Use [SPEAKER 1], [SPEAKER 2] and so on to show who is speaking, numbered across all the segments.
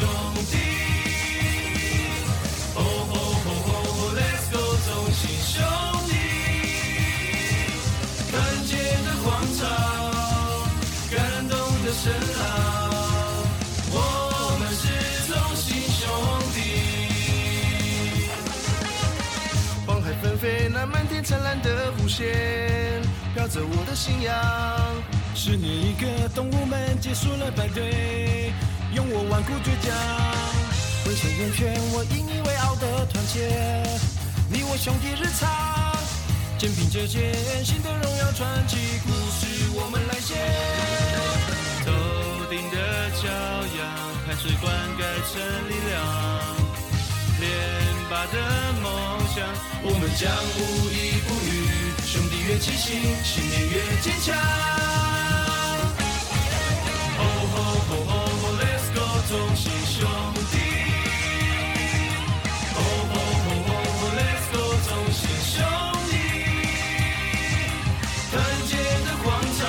[SPEAKER 1] 兄弟。哦吼吼吼，Let's go，中信兄弟。团结的广场，感动的声浪，我们是中信兄弟。黄海纷飞，那漫天灿烂的弧线，飘着我的信仰。
[SPEAKER 2] 十年一个，动物们结束了排队，我顽固倔强，挥手圆圈，我引以为傲的团结，你我兄弟日常，肩并着肩，新的荣耀传奇故事我们来写。
[SPEAKER 1] 头顶的骄阳，汗水灌溉成力量。连拔的梦想，我们将无依不语。兄弟越齐心，信念越坚强。中信兄弟。吼吼吼吼吼，Let's go，中信兄弟。团结的广场，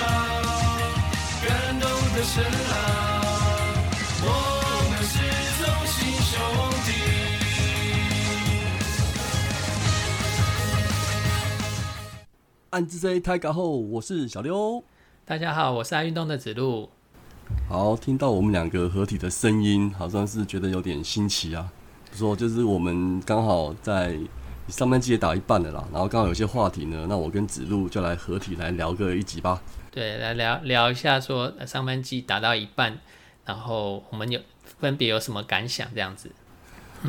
[SPEAKER 1] 感动的声浪，我们是中信兄弟。
[SPEAKER 3] 暗自 C 太嘎后，我是小刘。
[SPEAKER 4] 大家好，我是爱运动的子路。
[SPEAKER 3] 好，听到我们两个合体的声音，好像是觉得有点新奇啊。说就是我们刚好在上半季也打一半了啦，然后刚好有些话题呢，那我跟子路就来合体来聊个一集吧。
[SPEAKER 4] 对，来聊聊一下说呃上半季打到一半，然后我们有分别有什么感想这样子。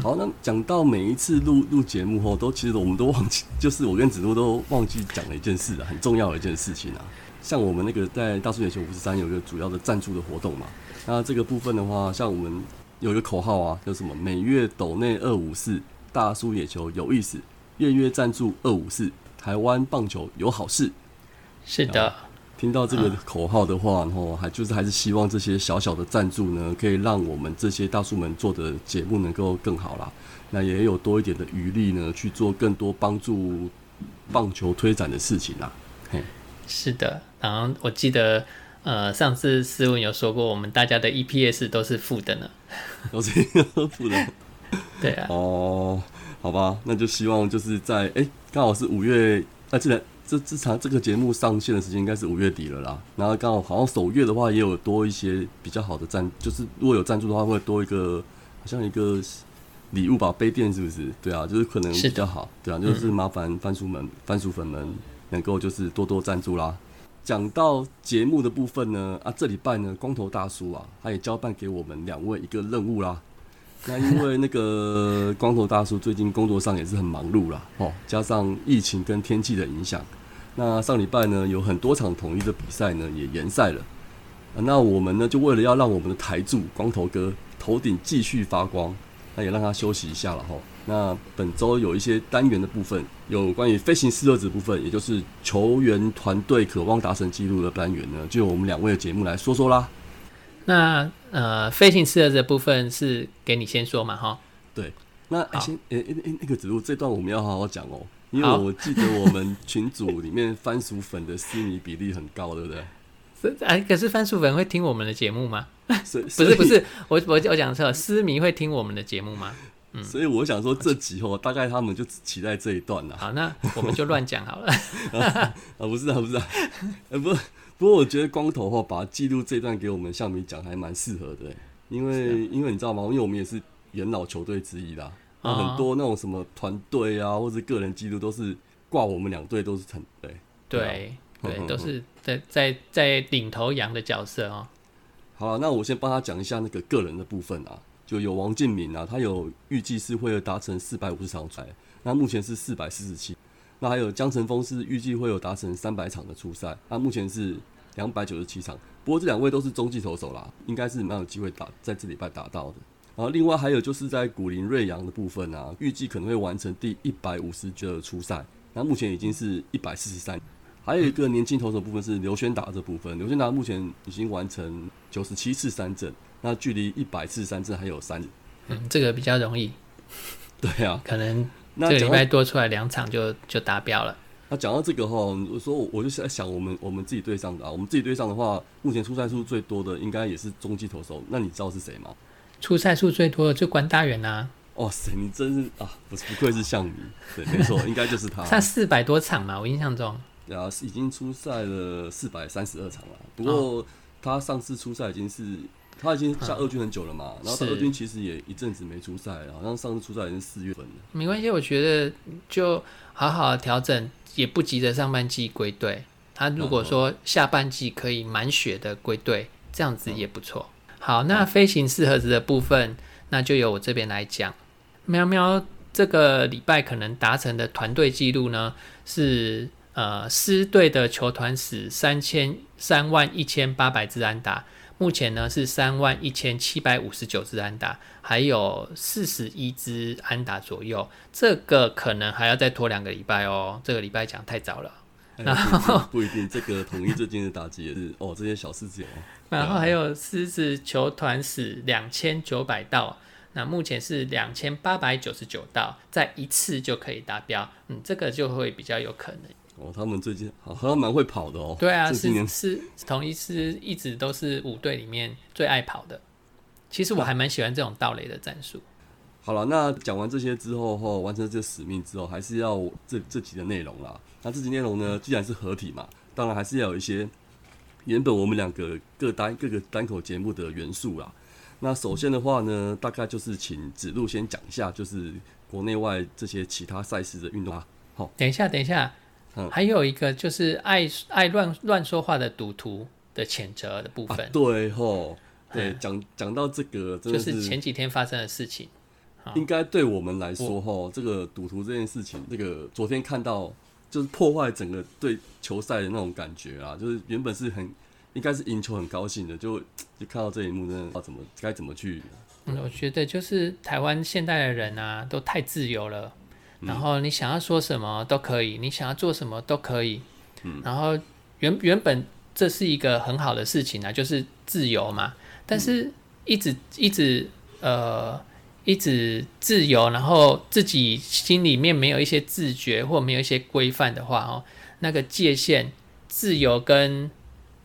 [SPEAKER 3] 好，那讲到每一次录录节目后，都其实我们都忘记，就是我跟子路都忘记讲了一件事啊，很重要的一件事情啊。像我们那个在大树野球五十三有一个主要的赞助的活动嘛，那这个部分的话，像我们有一个口号啊，叫什么？每月斗内二五四，大叔野球有意思，月月赞助二五四，台湾棒球有好事。
[SPEAKER 4] 是的，
[SPEAKER 3] 听到这个口号的话，然后还就是还是希望这些小小的赞助呢，可以让我们这些大叔们做的节目能够更好啦。那也有多一点的余力呢，去做更多帮助棒球推展的事情啦。嘿，
[SPEAKER 4] 是的。然后我记得呃上次思文有说过，我们大家的 EPS 都是负的呢。
[SPEAKER 3] 都是一个负的
[SPEAKER 4] 对啊，
[SPEAKER 3] 哦，好吧，那就希望就是在哎，刚、好是五月，啊，这这这场这个节目上线的时间应该是五月底了啦。然后刚好好像首月的话也有多一些比较好的赞，就是如果有赞助的话，会多一个好像一个礼物吧，杯垫是不是？对啊，就是可能比较好，对啊，就是麻烦番薯们、番薯粉们能够就是多多赞助啦。讲到节目的部分呢，啊，这礼拜呢，光头大叔啊，他也交办给我们两位一个任务啦。那因为那个 光头大叔最近工作上也是很忙碌啦，哦，加上疫情跟天气的影响，那上礼拜呢有很多场统一的比赛呢也延赛了。那我们呢就为了要让我们的台柱光头哥头顶继续发光，那也让他休息一下了哈。那本周有一些单元的部分，有关于飞行四二子部分，也就是球员团队渴望达成纪录的单元呢，就由我们两位的节目来说说啦。
[SPEAKER 4] 那呃飞行式的这部分是给你先说嘛哈。
[SPEAKER 3] 对，那、欸
[SPEAKER 4] 好
[SPEAKER 3] 先诶诶诶，那个子路这段我们要好好讲哦，因为我记得我们群组里面番薯粉的私迷比例很高，对不对？
[SPEAKER 4] 是哎，可是番薯粉会听我们的节目吗？不是不，是，我我我讲错了，思迷会听我们的节目吗？
[SPEAKER 3] 所以所以我想说这集哦，大概他们就只期待这一段了。
[SPEAKER 4] 好，那我们就乱讲好了。
[SPEAKER 3] 啊，不是啊，不是啊，呃，不，不过我觉得光头哈把记录这段给我们向迷讲还蛮适合的欸，因为因为你知道吗？因为我们也是元老球队之一啦，很多那种什么团队啊，或者个人记录都是挂我们两队都是很对。
[SPEAKER 4] 对对，都是在在在领头羊的角色哦。
[SPEAKER 3] 好了，那我先帮他讲一下那个个人的部分啊，就有王建敏啊，他有预计是会有达成四百五十场赛，那目前是四百四十七。那还有江晨峰是预计会有达成三百场的初赛，那目前是两百九十七场。不过这两位都是中继投手啦，应该是蛮有机会打在这礼拜打到的。然后另外还有就是在古林瑞阳的部分啊，预计可能会完成第一百五十局的初赛，那目前已经是一百四十三。还有一个年轻投手部分是刘轩达这部分，刘轩达目前已经完成九十七次三振，那距离一百次三振还有三。
[SPEAKER 4] 嗯，这个比较容易，
[SPEAKER 3] 对啊，
[SPEAKER 4] 可能这个礼拜多出来两场就就达标了。
[SPEAKER 3] 那讲到这个哈，我说我我就是在想我们我们自己队上的啊，我们自己队上的话，目前出赛数最多的应该也是中继投手。那你知道是谁吗？
[SPEAKER 4] 出赛数最多的就关大元啊，
[SPEAKER 3] 哇塞，你真是啊，不是不愧是象迷，对，没错，应该就是他。
[SPEAKER 4] 他四百多场嘛，我印象中。
[SPEAKER 3] 对啊，已经出赛了四百三十二场了。不过他上次出赛已经是他已经下二军很久了嘛，然后他
[SPEAKER 4] 是
[SPEAKER 3] 二军其实也一阵子没出赛，好像上次出赛已经是四月份了。
[SPEAKER 4] 没关系，我觉得就好好调整，也不急着上半季归队。他如果说下半季可以满血的归队，这样子也不错。好，那飞行四盒子的部分，那就由我这边来讲。喵喵这个礼拜可能达成的团队记录呢是呃狮队的球团史三千三万一千八百支安打，目前呢是三万一千七百五十九支安达，还有四十一支安达左右。这个可能还要再拖两个礼拜哦，这个礼拜讲太早了。
[SPEAKER 3] 哎不一定 不一定，这个统一最近的打击也是哦，这些小事情哦。
[SPEAKER 4] 然后还有狮子球团史两千九百道，那目前是两千八百九十九道，再一次就可以达标。嗯，这个就会比较有可能。
[SPEAKER 3] 哦，他们最近好好像蛮会跑的哦。
[SPEAKER 4] 对啊，是是统一是一直都是五队里面最爱跑的。其实我还蛮喜欢这种盗雷的战术。
[SPEAKER 3] 好了，那讲完这些之后，后完成这个使命之后，还是要这这集的内容啦。那这集内容呢，既然是合体嘛，当然还是要有一些原本我们两个各单各个单口节目的元素啦。那首先的话呢，大概就是请子路先讲一下，就是国内外这些其他赛事的运动啊。好，
[SPEAKER 4] 等一下，等一下，
[SPEAKER 3] 嗯
[SPEAKER 4] 还有一个就是爱爱乱乱说话的赌徒的谴责的部
[SPEAKER 3] 啊
[SPEAKER 4] 分，
[SPEAKER 3] 对吼，对，
[SPEAKER 4] 嗯
[SPEAKER 3] 讲讲到这个，真
[SPEAKER 4] 就是前几天发生的事情。
[SPEAKER 3] 应该对我们来说，哈，这个赌徒这件事情，这个昨天看到就是破坏整个对球赛的那种感觉啊，就是原本是很应该是赢球很高兴的，就就看到这一幕，真的要怎么该怎么去，
[SPEAKER 4] 嗯，我觉得就是台湾现代的人啊，都太自由了。然后你想要说什么都可以，你想要做什么都可以。嗯，然后原原本这是一个很好的事情啊，就是自由嘛。但是一直一直呃一直自由，然后自己心里面没有一些自觉或没有一些规范的话哦，那个界限自由跟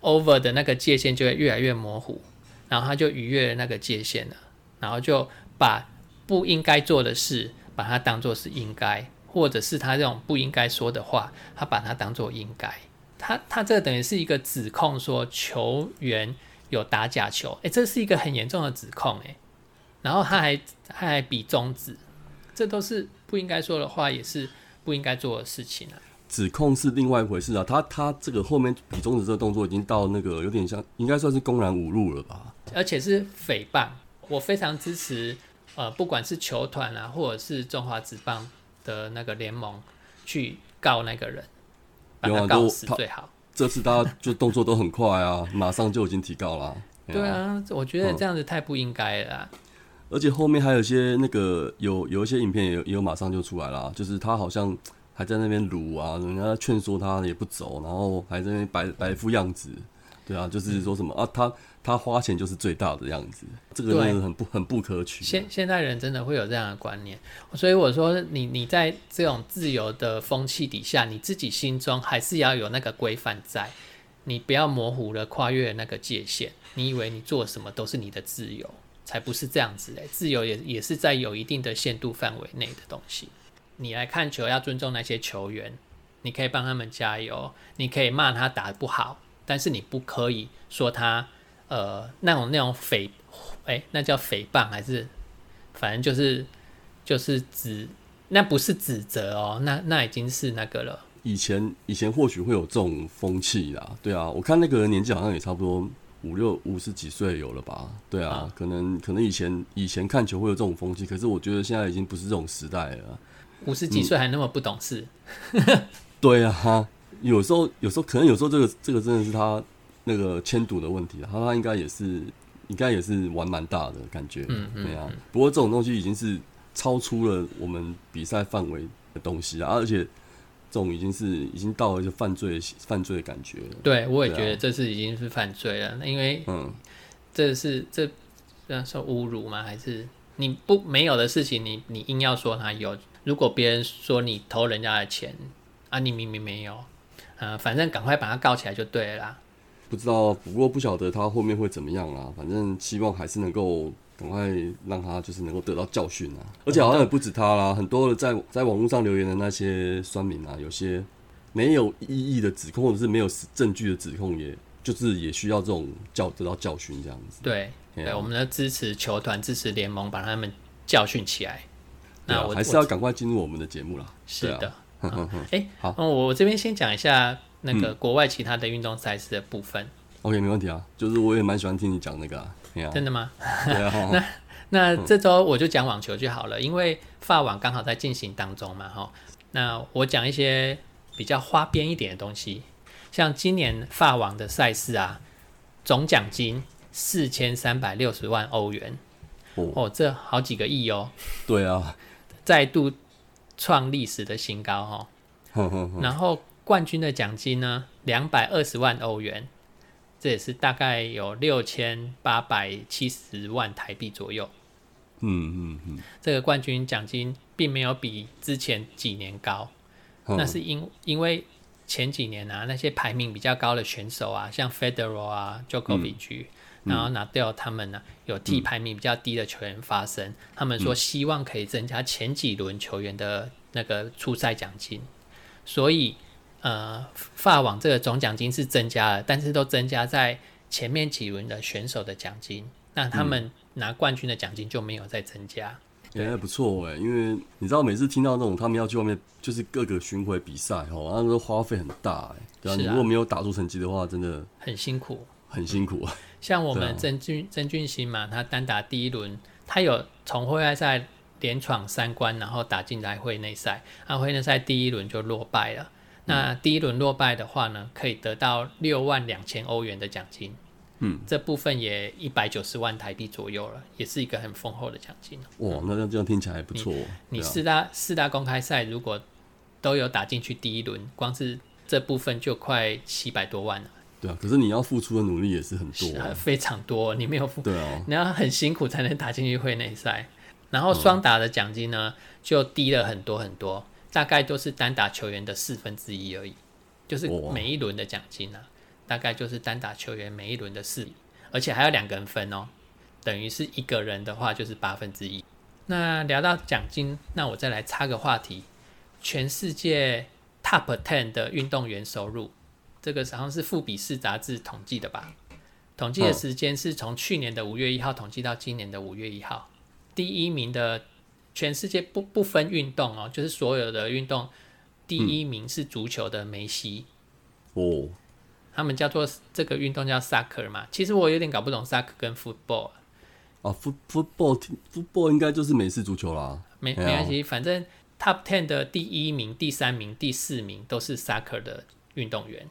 [SPEAKER 4] over 的那个界限就会越来越模糊，然后他就逾越了那个界限了，然后就把不应该做的事把它当做是应该，或者是他这种不应该说的话，他把它当做应该。他他这等于是一个指控，说球员有打假球，诶，这是一个很严重的指控，诶，然后他还他还比中指，这都是不应该说的话，也是不应该做的事情啊。
[SPEAKER 3] 指控是另外一回事啊。他他这个后面比中指这个动作已经到那个有点像，应该算是公然侮辱了吧？
[SPEAKER 4] 而且是诽谤。我非常支持，呃，不管是球团啊，或者是中华职棒的那个联盟去告那个人，把他告死最好。
[SPEAKER 3] 这次大家就动作都很快啊，马上就已经提告了。
[SPEAKER 4] 对啊，我觉得
[SPEAKER 3] 嗯
[SPEAKER 4] 这样子太不应该了啦。
[SPEAKER 3] 而且后面还有一些那个有有一些影片也有也有马上就出来啦，就是他好像还在那边撸啊，人家劝说他也不走，然后还在那边摆摆一副样子，对啊，就是说什么啊，他他花钱就是最大的样子，这个真的很不很不可取。
[SPEAKER 4] 现现在人真的会有这样的观念，所以我说你你在这种自由的风气底下，你自己心中还是要有那个规范在，你不要模糊了跨越那个界限。你以为你做什么都是你的自由，才不是这样子嘞。自由也也是在有一定的限度范围内的东西。你来看球要尊重那些球员，你可以帮他们加油，你可以骂他打得不好，但是你不可以说他呃那种那种诽，哎、那叫诽谤还是反正就是就是指那不是指责哦，那那已经是那个了。
[SPEAKER 3] 以前以前或许会有这种风气啦，对啊，我看那个人年纪好像也差不多五六五十几岁有了吧，对啊，
[SPEAKER 4] 啊
[SPEAKER 3] 可能可能以前以前看球会有这种风气，可是我觉得现在已经不是这种时代了。
[SPEAKER 4] 五十几岁还那么不懂事，
[SPEAKER 3] 对啊，哈有时候有时候可能有时候这个这个真的是他那个迁赌的问题啊，他他应该也是应该也是玩蛮大的感觉，
[SPEAKER 4] 嗯嗯
[SPEAKER 3] 对啊。不过这种东西已经是超出了我们比赛范围的东西啊，而且这种已经是已经到了一个犯罪犯罪的感觉了。
[SPEAKER 4] 对我也觉得这是已经是犯罪了，那因为
[SPEAKER 3] 嗯，
[SPEAKER 4] 这是这这样说侮辱吗？还是你不没有的事情你，你硬要说他有？如果别人说你偷人家的钱啊，你明明没有，呃，反正赶快把他告起来就对了啦。
[SPEAKER 3] 不知道，不过不晓得他后面会怎么样啦。反正希望还是能够赶快让他就是能够得到教训啊！而且好像也不止他啦，很多的在在网络上留言的那些酸民啊，有些没有意义的指控或者是没有证据的指控，也就是也需要这种教得到教训这样子。
[SPEAKER 4] 对，
[SPEAKER 3] 对啊，
[SPEAKER 4] 我们的支持球团、支持联盟，把他们教训起来。那我我
[SPEAKER 3] 还是要赶快进入我们的节目啦。
[SPEAKER 4] 是的哎、
[SPEAKER 3] 好
[SPEAKER 4] 嗯，我我这边先讲一下那个国外其他的运动赛事的部分
[SPEAKER 3] ，OK，没问题啊。就是我也蛮喜欢听你讲那个啊。啊，
[SPEAKER 4] 真的吗？
[SPEAKER 3] 对啊。哈
[SPEAKER 4] 那这周我就讲网球就好了，因为法网刚好在进行当中嘛，哈。那我讲一些比较花边一点的东西，像今年法网的赛事啊，总奖金四千三百六十万欧元，
[SPEAKER 3] 哦，
[SPEAKER 4] 哦，这好几个亿哦，
[SPEAKER 3] 对啊。
[SPEAKER 4] 再度创历史的新高哦。
[SPEAKER 3] 哼哼哼
[SPEAKER 4] 然后冠军的奖金呢，两百二十万欧元，这也是大概有六千八百七十万台币左右。
[SPEAKER 3] 嗯嗯嗯
[SPEAKER 4] 这个冠军奖金并没有比之前几年高，
[SPEAKER 3] 哼，
[SPEAKER 4] 那是因因为前几年啊，那些排名比较高的选手啊，像 Federer 啊、Djokovic，、然后 Nadal 他们呢、有替排名比较低的球员发声，他们说希望可以增加前几轮球员的那个初赛奖金，所以呃，法网这个总奖金是增加了，但是都增加在前面几轮的选手的奖金，那他们拿冠军的奖金就没有再增加。
[SPEAKER 3] 也、还不错哎、因为你知道每次听到那种他们要去外面就是各个巡回比赛哦，那都花费很大哎、对啊，
[SPEAKER 4] 啊。
[SPEAKER 3] 你如果没有打出成绩的话，真的
[SPEAKER 4] 很辛苦，
[SPEAKER 3] 很辛苦啊。
[SPEAKER 4] 像我们曾俊曾俊欣嘛，他单打第一轮，他有从会外赛连闯三关，然后打进来会内赛，那会内赛第一轮就落败了。那第一轮落败的话呢，可以得到六万两千欧元的奖金，
[SPEAKER 3] 嗯，
[SPEAKER 4] 这部分也一百九十万台币左右了，也是一个很丰厚的奖金。
[SPEAKER 3] 哇，那这样听起来还不错、
[SPEAKER 4] 你四大四大公开赛如果都有打进去第一轮，光是这部分就快七百多万了，
[SPEAKER 3] 对啊，可是你要付出的努力也是很多、
[SPEAKER 4] 非常多。你没有付
[SPEAKER 3] 对啊，
[SPEAKER 4] 你要很辛苦才能打进去会内赛，然后双打的奖金呢就低了很多很多，大概都是单打球员的四分之一而已，就是每一轮的奖金啊，大概就是单打球员每一轮的四，而且还有两个人分哦，等于是一个人的话就是八分之一。那聊到奖金，那我再来插个话题，全世界 Top Ten 的运动员收入，这个好像是富比士杂志统计的吧？统计的
[SPEAKER 3] 嗯
[SPEAKER 4] 时间是从去年的五月一号统计到今年的五月一号。第一名的全世界不不分运动哦，就是所有的运动，第一名是足球的梅西，
[SPEAKER 3] 哦，
[SPEAKER 4] 他们叫做这个运动叫 soccer 嘛。其实我有点搞不懂 soccer 跟 football，
[SPEAKER 3] 啊，foot football football 应该就是美式足球啦。
[SPEAKER 4] 没没关系，反正 top ten 的第一名、第三名、第四名都是 soccer 的运动员。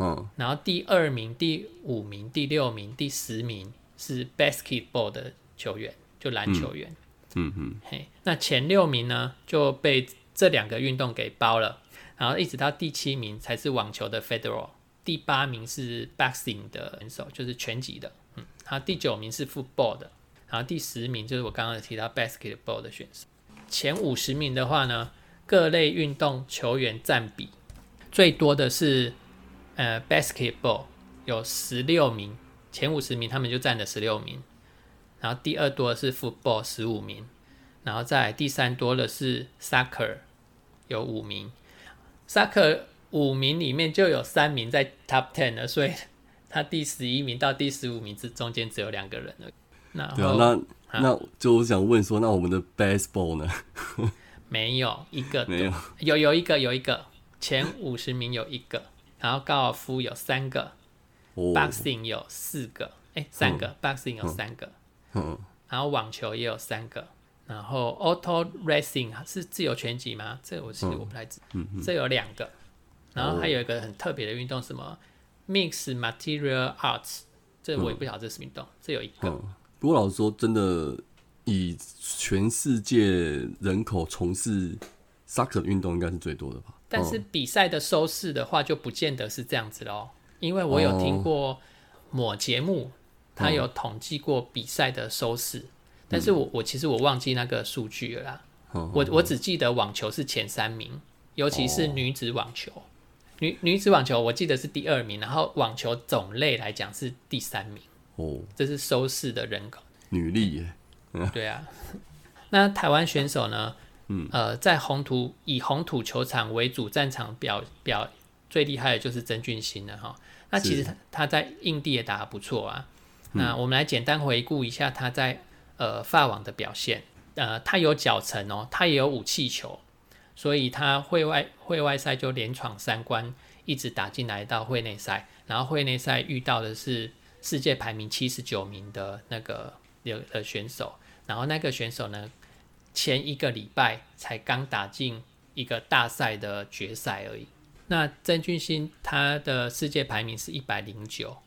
[SPEAKER 3] 嗯，
[SPEAKER 4] 然后第二名、第五名、第六名、第十名是 basketball 的球员，就篮球员。
[SPEAKER 3] 嗯。嗯，
[SPEAKER 4] 嘿，那前六名呢就被这两个运动给包了，然后一直到第七名才是网球的 Federal，第八名是 boxing 的选手，就是拳击的，嗯，然后第九名是 football 的，然后第十名就是我刚刚提到 basketball 的选手。前五十名的话呢，各类运动球员占比最多的是呃 basketball 有十六名，前五十名他们就占了十六名，然后第二多的是 football 十五名，然后再来第三多的是 soccer 有五名，soccer 五名里面就有三名在 top ten 了，所以他第十一名到第十五名之中间只有两个人了。然后
[SPEAKER 3] 对啊，那那就我想问说，那我们的 baseball 呢？
[SPEAKER 4] 没有一个
[SPEAKER 3] 没有，
[SPEAKER 4] 有有一个有一个前五十名有一个，然后高尔夫有三个
[SPEAKER 3] 哦
[SPEAKER 4] ，，boxing 有四个，哎、三个、boxing 有三个，
[SPEAKER 3] 嗯，
[SPEAKER 4] 然后网球也有三个，然后 auto racing 是自由拳击吗？这个我其实我不太知，
[SPEAKER 3] 嗯
[SPEAKER 4] 这有两个，然后还有一个很特别的运动，什么？mix material arts，这我也不晓得这是什么运动，这有一个，
[SPEAKER 3] 嗯，不过老实说，真的以全世界人口从事 soccer 运动应该是最多的吧？
[SPEAKER 4] 但是
[SPEAKER 3] 嗯
[SPEAKER 4] 比赛的收视的话，就不见得是这样子喽。因为我有听
[SPEAKER 3] 哦
[SPEAKER 4] 过某节目，他有统计过比赛的收视，但
[SPEAKER 3] 嗯
[SPEAKER 4] 是我我其实我忘记那个数据了我我只记得网球是前三名，尤其是
[SPEAKER 3] 哦
[SPEAKER 4] 女子网球。女女子网球我记得是第二名，然后网球种类来讲是第三名，
[SPEAKER 3] 哦，
[SPEAKER 4] 这是收视的人口。
[SPEAKER 3] 女力耶，嗯
[SPEAKER 4] 对啊。那台湾选手呢？嗯，呃，在红土以红土球场为主战场表表最厉害的就是曾俊欣了哈。那其实他他在印地也打得不错啊。那我们来简单回顾一下他在呃法网的表现。呃，他有脚程哦，他也有武器球，所以他会外会外赛就连闯三关，一直打进来到会内赛，然后会内赛遇到的是世界排名七十九名的那个有的选手，然后那个选手呢？前一个礼拜才刚打进一个大赛的决赛而已。那曾俊欣他的世界排名是一百零九，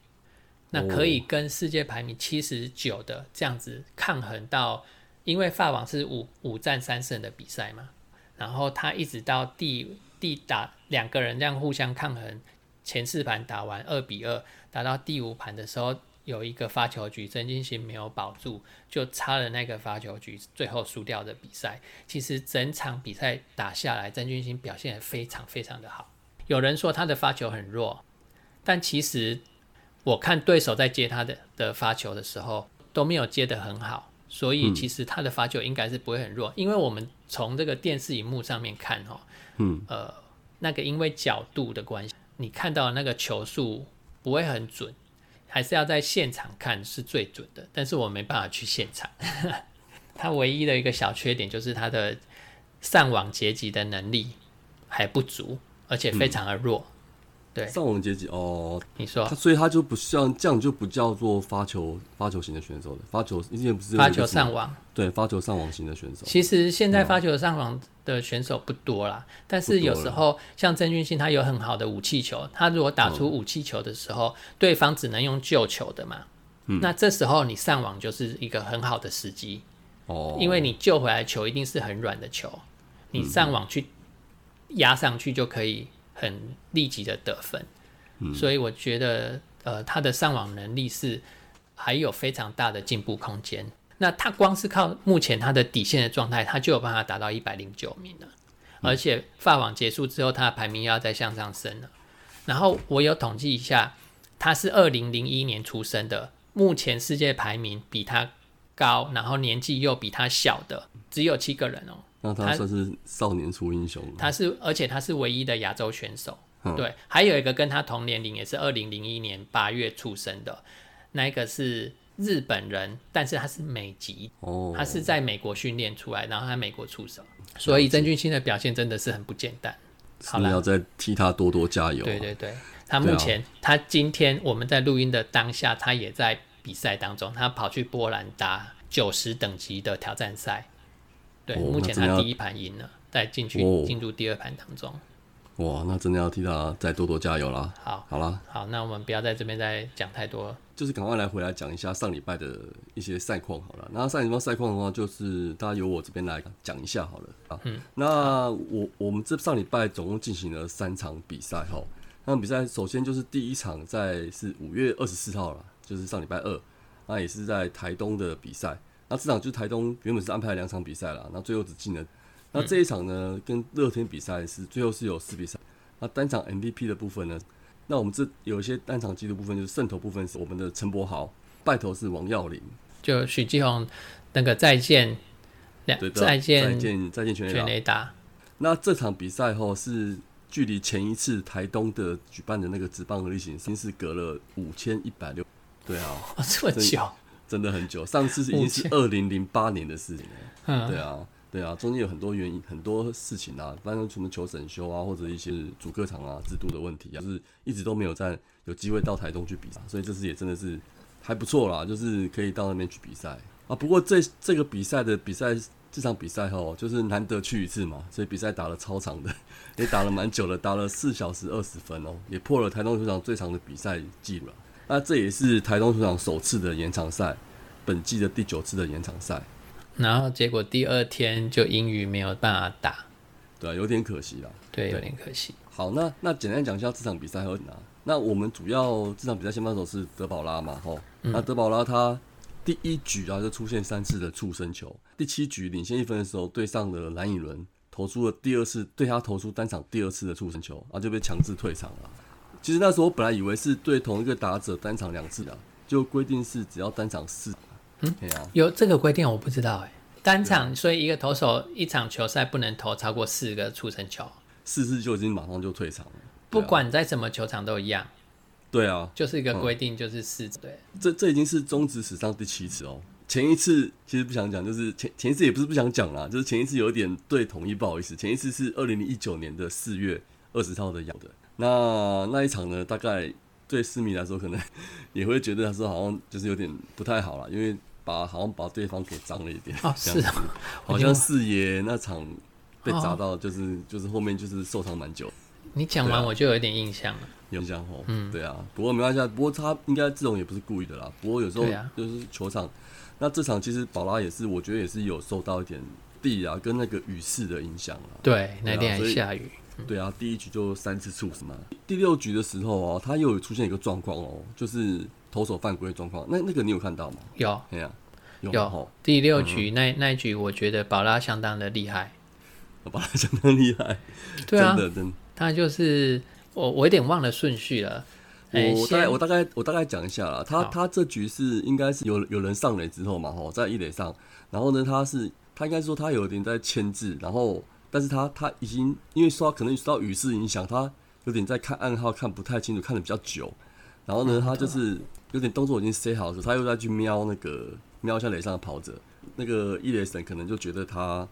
[SPEAKER 4] 那可以跟世界排名七十九的这样子抗衡到，因为法网是五五战三胜的比赛嘛，然后他一直到第第打两个人这样互相抗衡，前四盘打完二比二，打到第五盘的时候。有一个发球局，曾金星没有保住，就差了那个发球局，最后输掉的比赛。其实整场比赛打下来，曾俊欣表现非常非常的好。有人说他的发球很弱，但其实我看对手在接他的的发球的时候都没有接得很好，所以其实他的发球应该是不会很弱。因为我们从这个电视荧幕上面看，哦，嗯，呃，那个因为角度的关系，你看到那个球速不会很准。还是要在现场看是最准的，但是我没办法去现场。它唯一的一个小缺点就是它的上网截击的能力还不足，而且非常的弱。对，
[SPEAKER 3] 上网阶级哦，
[SPEAKER 4] 你说，
[SPEAKER 3] 所以他就不像这样就不叫做发球发球型的选手了。发球以前不是
[SPEAKER 4] 发球上网，
[SPEAKER 3] 对，发球上网型的选手。
[SPEAKER 4] 其实现在发球上网的选手不多啦，但是有时候像郑俊欣，他有很好的武器球，他如果打出武器球的时候，对方只能用救球的嘛。嗯，那这时候你上网就是一个很好的时机哦，因为你救回来球一定是很软的球，你上网去压上去就可以。很立即的得分，所以我觉得，呃，他的上网能力是还有非常大的进步空间。那他光是靠目前他的底线的状态，他就有办法达到一百零九名了。而且法网结束之后，他的排名要再向上升了。然后我有统计一下，他是二零零一年出生的，目前世界排名比他高，然后年纪又比他小的只有七个人哦。
[SPEAKER 3] 那他算是少年出英雄。
[SPEAKER 4] 他是，而且他是唯一的亚洲选手。对，还有一个跟他同年龄，也是二零零一年八月出生的，那一个是日本人，但是他是美籍。哦。他是在美国训练出来，然后他美国出生，所以曾俊欣的表现真的是很不简单。
[SPEAKER 3] 好了，要再替他多多加油。
[SPEAKER 4] 对对对，他目前，他今天我们在录音的当下，他也在比赛当中，他跑去波兰打九十等级的挑战赛。对，目前他第一盘赢了，再进去进入第二盘当中。
[SPEAKER 3] 哇，那真的要替他再多多加油啦！
[SPEAKER 4] 好，
[SPEAKER 3] 好啦，
[SPEAKER 4] 好，那我们不要在这边再讲太多，
[SPEAKER 3] 就是赶快来回来讲一下上礼拜的一些赛况好了。那上礼拜赛况的话，就是大家由我这边来讲一下好了啊。嗯，那我我们这上礼拜总共进行了三场比赛哈。那比赛首先就是第一场在是五月二十四号了，就是上礼拜二，那也是在台东的比赛。那这场就是台东原本是安排了两场比赛了，那最后只进了。那这一场呢，跟乐天比赛是最后是有四比三。那单场 MVP 的部分呢，那我们这有一些单场记录部分，就是胜投部分是我们的陈柏豪，败投是王耀林。
[SPEAKER 4] 就许继宏那个再见，两再见
[SPEAKER 3] 再见再见全
[SPEAKER 4] 垒打。
[SPEAKER 3] 那这场比赛后是距离前一次台东的举办的那个职棒的例行，先是隔了五千一百六，对啊，
[SPEAKER 4] 这么久。
[SPEAKER 3] 真的很久，上次已经是二零零八年的事情了。嗯，对啊，对啊，中间有很多原因，很多事情啊，反正什么求审修啊，或者一些主客场啊制度的问题啊，就是一直都没有在有机会到台东去比赛，所以这次也真的是还不错啦，就是可以到那边去比赛啊。不过这这个比赛的比赛这场比赛哈，就是难得去一次嘛，所以比赛打了超长的，也打了蛮久了，打了四小时二十分哦，也破了台东球场最长的比赛记录了。那这也是台东球场首次的延长赛，本季的第九次的延长赛。
[SPEAKER 4] 然后结果第二天就英语没有办法打，
[SPEAKER 3] 对，啊有点可惜了。
[SPEAKER 4] 对，有点可惜。
[SPEAKER 3] 好，那那简单讲一下这场比赛和哪？那我们主要这场比赛先发手是德保拉嘛，吼。那德保拉他第一局啊就出现三次的触身球，第七局领先一分的时候对上了蓝以伦，投出了第二次对他投出单场第二次的触身球，啊就被强制退场了。其实那时候我本来以为是对同一个打者单场两次的，就规定是只要单场四，嗯，对啊，
[SPEAKER 4] 有这个规定我不知道哎。单场，所以一个投手一场球赛不能投超过四个出生球，
[SPEAKER 3] 四次就已经马上就退场了。
[SPEAKER 4] 不管在什么球场都一样，
[SPEAKER 3] 对啊，
[SPEAKER 4] 就是一个规定，就是四对。
[SPEAKER 3] 这这已经是中职史上第七次哦。前一次其实不想讲，就是前前一次也不是不想讲啦，就是前一次有点对统一不好意思。前一次是二零零一九年的四月二十号的养的，那那一场呢，大概对市民来说可能也会觉得他说好像就是有点不太好了，因为。把好像把对方给脏了一点，
[SPEAKER 4] 哦，是啊，
[SPEAKER 3] 好像四爷那场被砸到，就是就是后面就是受伤蛮久。
[SPEAKER 4] 你讲完我就有点印象了，
[SPEAKER 3] 有印象哦，嗯，对啊，不过没关系，不过他应该这种也不是故意的啦。不过有时候就是球场，那这场其实宝拉也是，我觉得也是有受到一点地啊跟那个雨势的影响啊。
[SPEAKER 4] 对，那天还下雨。
[SPEAKER 3] 对啊，第一局就三次触什么？第六局的时候哦，他又有出现一个状况哦，就是。投手犯规状况，那那个你有看到吗？
[SPEAKER 4] 有，
[SPEAKER 3] 对呀，
[SPEAKER 4] 有。第六局那那一局，我觉得宝拉相当的厉害，
[SPEAKER 3] 宝拉相当厉害，
[SPEAKER 4] 对啊，
[SPEAKER 3] 真的真。
[SPEAKER 4] 他就是我，我有点忘了顺序了。
[SPEAKER 3] 我大概我大概我大概讲一下啦。他他这局是应该是有有人上垒之后嘛，吼，在一垒上，然后呢，他是他应该说他有点在牵制，然后但是他他已经因为说可能受到雨势影响，他有点在看暗号，看不太清楚，看的比较久，然后呢，他就是。有点动作已经塞好了，他又再去瞄那个瞄一下垒上的跑者，那个伊雷神可能就觉得他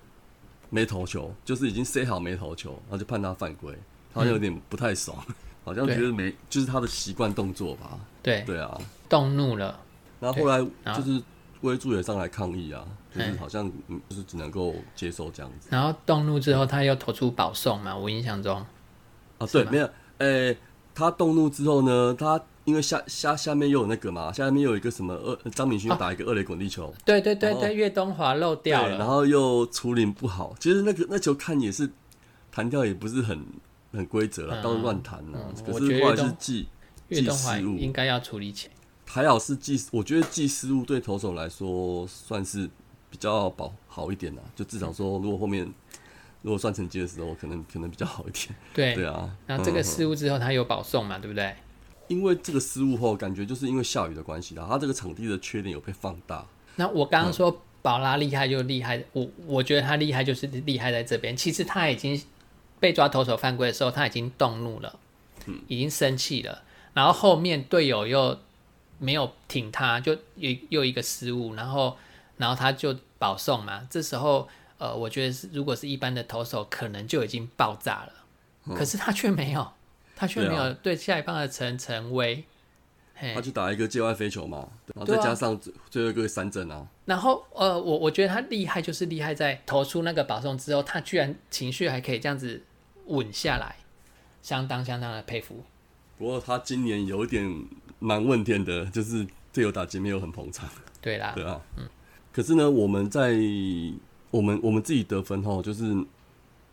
[SPEAKER 3] 没投球，就是已经塞好没投球，然后就判他犯规，他有点不太爽，好像觉得没就是他的习惯动作吧。
[SPEAKER 4] 对
[SPEAKER 3] 对啊，
[SPEAKER 4] 动怒了。
[SPEAKER 3] 然后后来就是威助也上来抗议啊，就是好像嗯就是只能够接受这样子。
[SPEAKER 4] 然后动怒之后，他又投出保送嘛，我印象中。
[SPEAKER 3] 啊，对，没有，诶，他动怒之后呢，他。因为下下下面又有那个嘛，下面又有一个什么二张敏勋打一个二垒滚地球，
[SPEAKER 4] 对对对对，岳东华漏掉了，
[SPEAKER 3] 然后又处理不好，其实那个那球看也是弹跳也不是很很规则了，都是乱弹呐。可是后来是记记失误，
[SPEAKER 4] 应该要处理起来。
[SPEAKER 3] 还好是记，我觉得记失误对投手来说算是比较保好一点的，就至少说如果后面如果算成绩的时候，可能可能比较好一点。
[SPEAKER 4] 对
[SPEAKER 3] 对啊，
[SPEAKER 4] 然后这个失误之后他有保送嘛，对不对？
[SPEAKER 3] 因为这个失误后，感觉就是因为下雨的关系啦，他这个场地的缺点有被放大。
[SPEAKER 4] 那我刚刚说宝拉厉害就厉害，我我觉得他厉害就是厉害在这边。其实他已经被抓投手犯规的时候，他已经动怒了，嗯，已经生气了。然后后面队友又没有挺他，就又又一个失误，然后然后他就保送嘛。这时候呃，我觉得是如果是一般的投手，可能就已经爆炸了，可是他却没有。他却没有对下一棒的陈陈威，
[SPEAKER 3] 他去打一个界外飞球嘛，然后再加上最后一个三振啊。
[SPEAKER 4] 然后呃，我我觉得他厉害就是厉害在投出那个保送之后，他居然情绪还可以这样子稳下来，相当相当的佩服。
[SPEAKER 3] 不过他今年有一点蛮问天的，就是队友打击没有很捧场。
[SPEAKER 4] 对啦，
[SPEAKER 3] 对啊，嗯。可是呢，我们在我们我们自己得分后，就是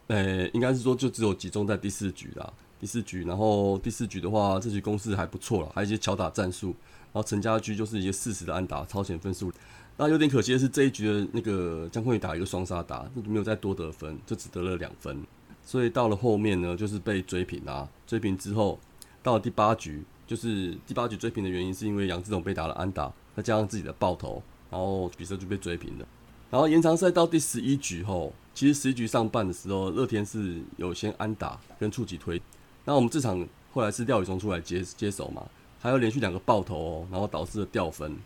[SPEAKER 3] 呃，应该是说就只有集中在第四局啦。第四局，然后第四局的话，这局攻势还不错了，还有一些巧打战术。然后陈家驹就是一些四十的安打，超前分数。那有点可惜的是，这一局的那个江坤宇打一个双杀打，没有再多得分，就只得了两分。所以到了后面呢，就是被追平啊。追平之后，到了第八局，就是第八局追平的原因是因为杨志勇被打了安打，再加上自己的爆头，然后比赛就被追平了。然后延长赛到第十一局后，其实十一局上半的时候，乐天是有先安打跟触及推。那我们这场后来是廖宇松出来接接手嘛，还有连续两个爆头哦，然后导致了掉分，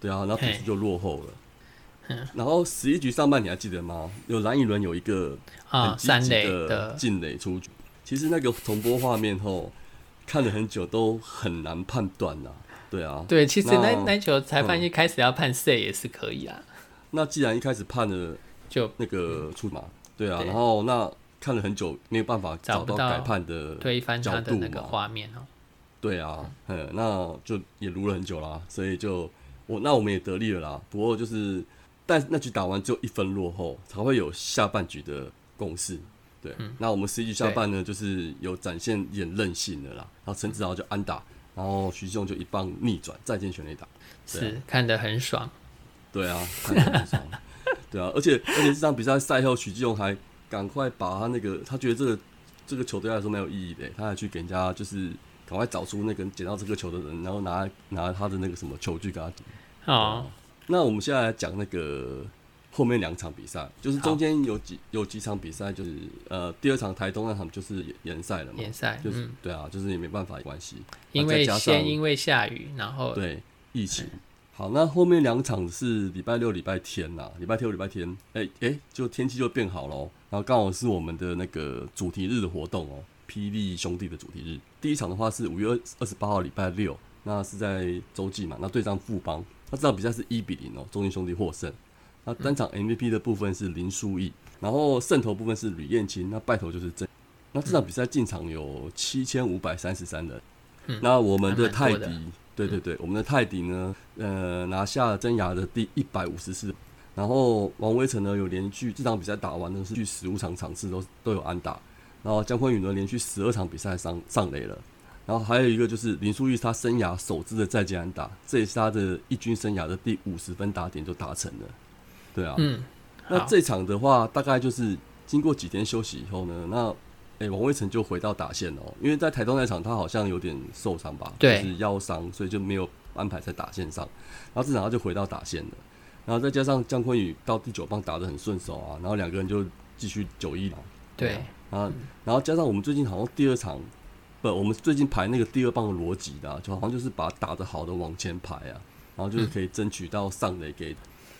[SPEAKER 3] 对啊，然后比数就落后了。然后十一局上半你还记得吗？有蓝一轮有一个啊积极的进垒出局，其实那个重播画面后看了很久都很难判断呐，对啊。
[SPEAKER 4] 对，其实那那球裁判一开始要判 C 也是可以啊。
[SPEAKER 3] 那既然一开始判了
[SPEAKER 4] 就
[SPEAKER 3] 那个出嘛，对啊，然后那。看了很久，没有办法找到改判的
[SPEAKER 4] 推翻他的那个画面哦。
[SPEAKER 3] 对啊，嗯，那就也撸了很久啦，所以就我那我们也得利了啦。不过就是，但那局打完只有一分落后，才会有下半局的攻势。对，那我们十一局下半呢，就是有展现一点韧性的啦。然后陈子豪就安打，然后徐继就一棒逆转，再见全垒打，
[SPEAKER 4] 是看得很爽。
[SPEAKER 3] 对啊，看得很爽。对啊，而且而且这场比赛赛后，徐继勇还。赶快把他那个，他觉得这个这个球对他来说没有意义的，他还去给人家就是赶快找出那个捡到这个球的人，然后拿拿他的那个什么球具给他。
[SPEAKER 4] 哦，
[SPEAKER 3] 那我们现在来讲那个后面两场比赛，就是中间有几有几场比赛，就是呃第二场台东那场就是延赛了嘛，
[SPEAKER 4] 延赛，
[SPEAKER 3] 就是、
[SPEAKER 4] 嗯，
[SPEAKER 3] 对啊，就是也没办法有关系，
[SPEAKER 4] 因为先因为下雨，然后
[SPEAKER 3] 对疫情。好，那后面两场是礼拜六、礼拜天呐、礼拜六、礼拜天，哎、哎、就天气就变好了哦。然后刚好是我们的那个主题日的活动哦，霹雳兄弟的主题日。第一场的话是五月二二十八号礼拜六，那是在洲际嘛，那对上富邦，那这场比赛是一比零哦，中信兄弟获胜。那单场 MVP 的部分是林书义，然后胜投部分是吕彦青，那败投就是郑。那这场比赛进场有七千五百三十三人，
[SPEAKER 4] 嗯
[SPEAKER 3] 那我们的泰迪，对对对，我们的泰迪呢，呃，拿下了真牙的第一百五十四，然后王威成呢有连续这场比赛打完呢是去十五场场次都都有安打，然后姜坤宇呢连续十二场比赛上上垒了，然后还有一个就是林书义他生涯首支的再见安打，这也是他的一军生涯的第五十分打点就达成了，对啊，
[SPEAKER 4] 嗯，
[SPEAKER 3] 那这场的话，大概就是经过几天休息以后呢，那诶、王威成就回到打线哦，因为在台东那场他好像有点受伤吧，
[SPEAKER 4] 对
[SPEAKER 3] 就是腰伤，所以就没有安排在打线上。然后这场他就回到打线了，然后再加上姜坤宇到第九棒打得很顺手啊，然后两个人就继续九一了。
[SPEAKER 4] 对，
[SPEAKER 3] 啊然后加上我们最近好像第二场，不，我们最近排那个第二棒的逻辑的、啊，就好像就是把打得好的往前排啊，然后就是可以争取到上垒给。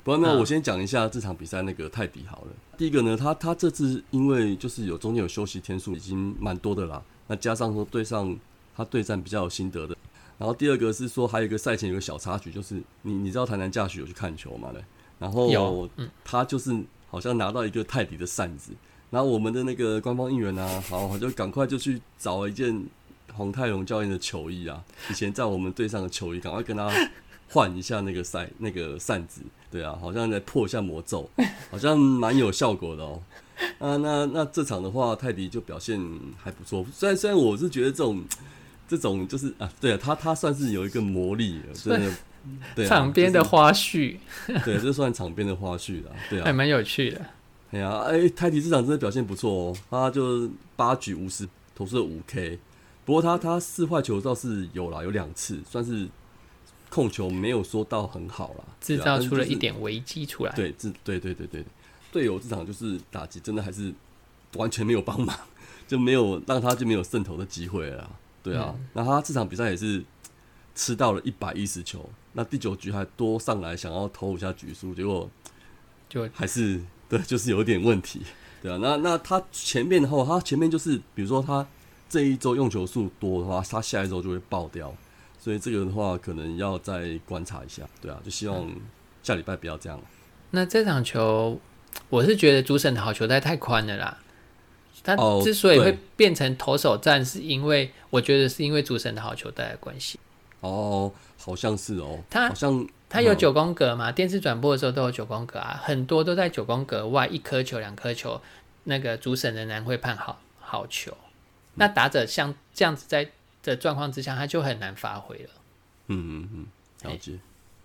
[SPEAKER 3] 不过呢，
[SPEAKER 4] 嗯
[SPEAKER 3] 我先讲一下这场比赛那个泰迪好了。第一个呢，他他这次因为就是有中间有休息天数，已经蛮多的啦。那加上说对上他对战比较有心得的，然后第二个是说还有一个赛前有个小插曲，就是你你知道台南驾许有去看球嘛？对，然后他就是好像拿到一个泰迪的扇子，然后我们的那个官方应援啊，好，我就赶快就去找了一件洪泰荣教练的球衣啊，以前在我们队上的球衣，赶快跟他换一下那个赛那个扇子，对啊，好像在破一下魔咒，好像蛮有效果的哦。啊，那那这场的话，泰迪就表现还不错。虽然虽然我是觉得这种这种就是啊，对啊，他他算是有一个魔力的，真的。对啊，
[SPEAKER 4] 场边的
[SPEAKER 3] 就是
[SPEAKER 4] 花絮
[SPEAKER 3] 对，这算场边的花絮了，对啊
[SPEAKER 4] 还，蛮有趣的。
[SPEAKER 3] 哎呀，哎，泰迪这场真的表现不错哦，他就八局五十投出了五 K，不过他他四坏球倒是有啦，有两次，算是控球没有说到很好啦，
[SPEAKER 4] 制造出了一。点危机出来。
[SPEAKER 3] 对，这对对对对，队友这场就是打击真的还是完全没有帮忙，就没有让他就没有胜投的机会了啦。对啊，
[SPEAKER 4] 嗯
[SPEAKER 3] 那他这场比赛也是吃到了一百一十球，那第九局还多上来想要投一下局数，结果
[SPEAKER 4] 就
[SPEAKER 3] 还是对，就是有点问题，对啊。那那他前面的话，他前面就是比如说他这一周用球数多的话，他下一周就会爆掉，所以这个的话可能要再观察一下，对啊。就希望下礼拜不要这样。
[SPEAKER 4] 那这场球，我是觉得主审的好球带太宽了啦。他
[SPEAKER 3] 哦
[SPEAKER 4] 之所以会变成投手战，是因为我觉得是因为主审的好球带的关系。
[SPEAKER 3] 哦，好像是哦，
[SPEAKER 4] 他
[SPEAKER 3] 好像嗯
[SPEAKER 4] 它有九宫格嘛？电视转播的时候都有九宫格啊，很多都在九宫格外一颗球、两颗球，那个主审仍然会判好好球。那打者像这样子在的状况之下，他就很难发挥了。
[SPEAKER 3] 嗯嗯嗯，了解。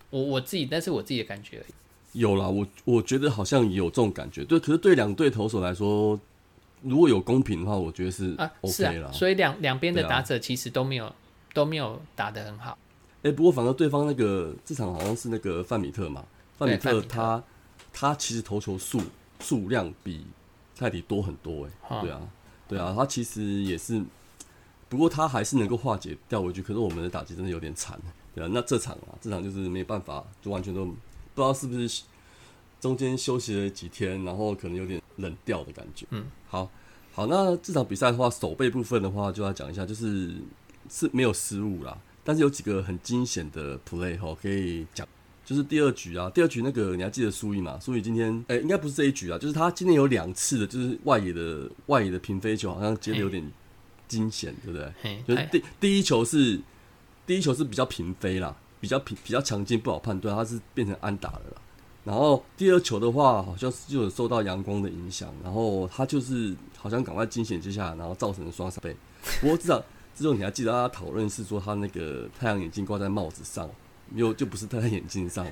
[SPEAKER 4] 我我自己，那是我自己的感觉而已。
[SPEAKER 3] 有啦，我我觉得好像有这种感觉，对。可是对两队投手来说，如果有公平的话，我觉得是
[SPEAKER 4] 啊，是
[SPEAKER 3] OK 啦
[SPEAKER 4] 啊，。所以两两边的打者其实都没有、都没有打得很好。
[SPEAKER 3] 哎、不过反而对方那个这场好像是那个范米特嘛，范米
[SPEAKER 4] 特
[SPEAKER 3] 特他他其实投球数数量比泰迪多很多哎、
[SPEAKER 4] 哦
[SPEAKER 3] 对啊，对啊，他其实也是，不过他还是能够化解掉回去，可是我们的打击真的有点惨，对啊，那这场啊，这场就是没办法，就完全都不知道是不是中间休息了几天，然后可能有点冷掉的感觉。
[SPEAKER 4] 嗯，
[SPEAKER 3] 好，好，那这场比赛的话，手背部分的话就要讲一下，就是是没有失误啦，但是有几个很惊险的 play 哈，可以讲。就是第二局啊，第二局那个你还记得苏毅嘛？苏毅今天诶、应该不是这一局啊，就是他今天有两次的，就是外野的外野的平飞球，好像接的有点惊险，对不对？就是
[SPEAKER 4] 哎
[SPEAKER 3] 第第一球是第一球是比较平飞啦，比较平比较强劲，不好判断，它是变成安打了啦。然后第二球的话，好像是就有受到阳光的影响，然后他就是好像赶快惊险接下来，然后造成了双杀背。不过至少之后你还记得他讨论是说他那个太阳眼镜挂在帽子上，又就不是戴在眼镜上，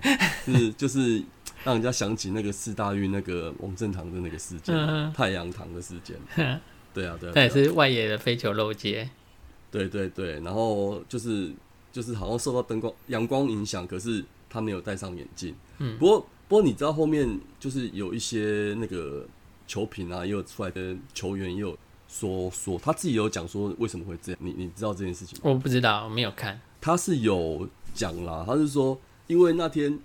[SPEAKER 3] 是 就是让人家想起那个四大运那个王正堂的那个事件，
[SPEAKER 4] 嗯
[SPEAKER 3] 太阳堂的事件。
[SPEAKER 4] 哼
[SPEAKER 3] 对啊，对啊，
[SPEAKER 4] 那也是外野的飞球漏接。
[SPEAKER 3] 对对对，然后就是就是好像受到灯光阳光影响，可是他没有戴上眼镜。
[SPEAKER 4] 嗯
[SPEAKER 3] 不过不过你知道后面就是有一些那个球评啊，也有出来的球员也有说说他自己有讲说为什么会这样，你你知道这件事情吗？
[SPEAKER 4] 我不知道，我没有看。
[SPEAKER 3] 他是有讲啦，他是说因为那天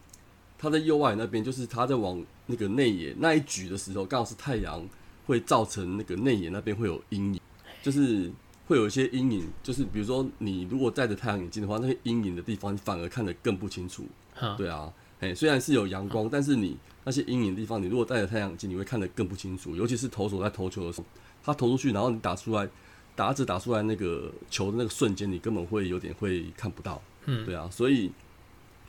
[SPEAKER 3] 他在右外那边，就是他在往那个内野那一局的时候，刚好是太阳会造成那个内眼那边会有阴影，就是会有一些阴影，就是比如说你如果戴着太阳眼镜的话，那些阴影的地方你反而看得更不清楚。
[SPEAKER 4] 嗯，
[SPEAKER 3] 对啊，哎，虽然是有阳光，但是你那些阴影的地方，你如果戴着太阳镜，你会看得更不清楚。尤其是投手在投球的时候，他投出去，然后你打出来，打着打出来那个球的那个瞬间，你根本会有点会看不到。
[SPEAKER 4] 嗯
[SPEAKER 3] 对啊，所以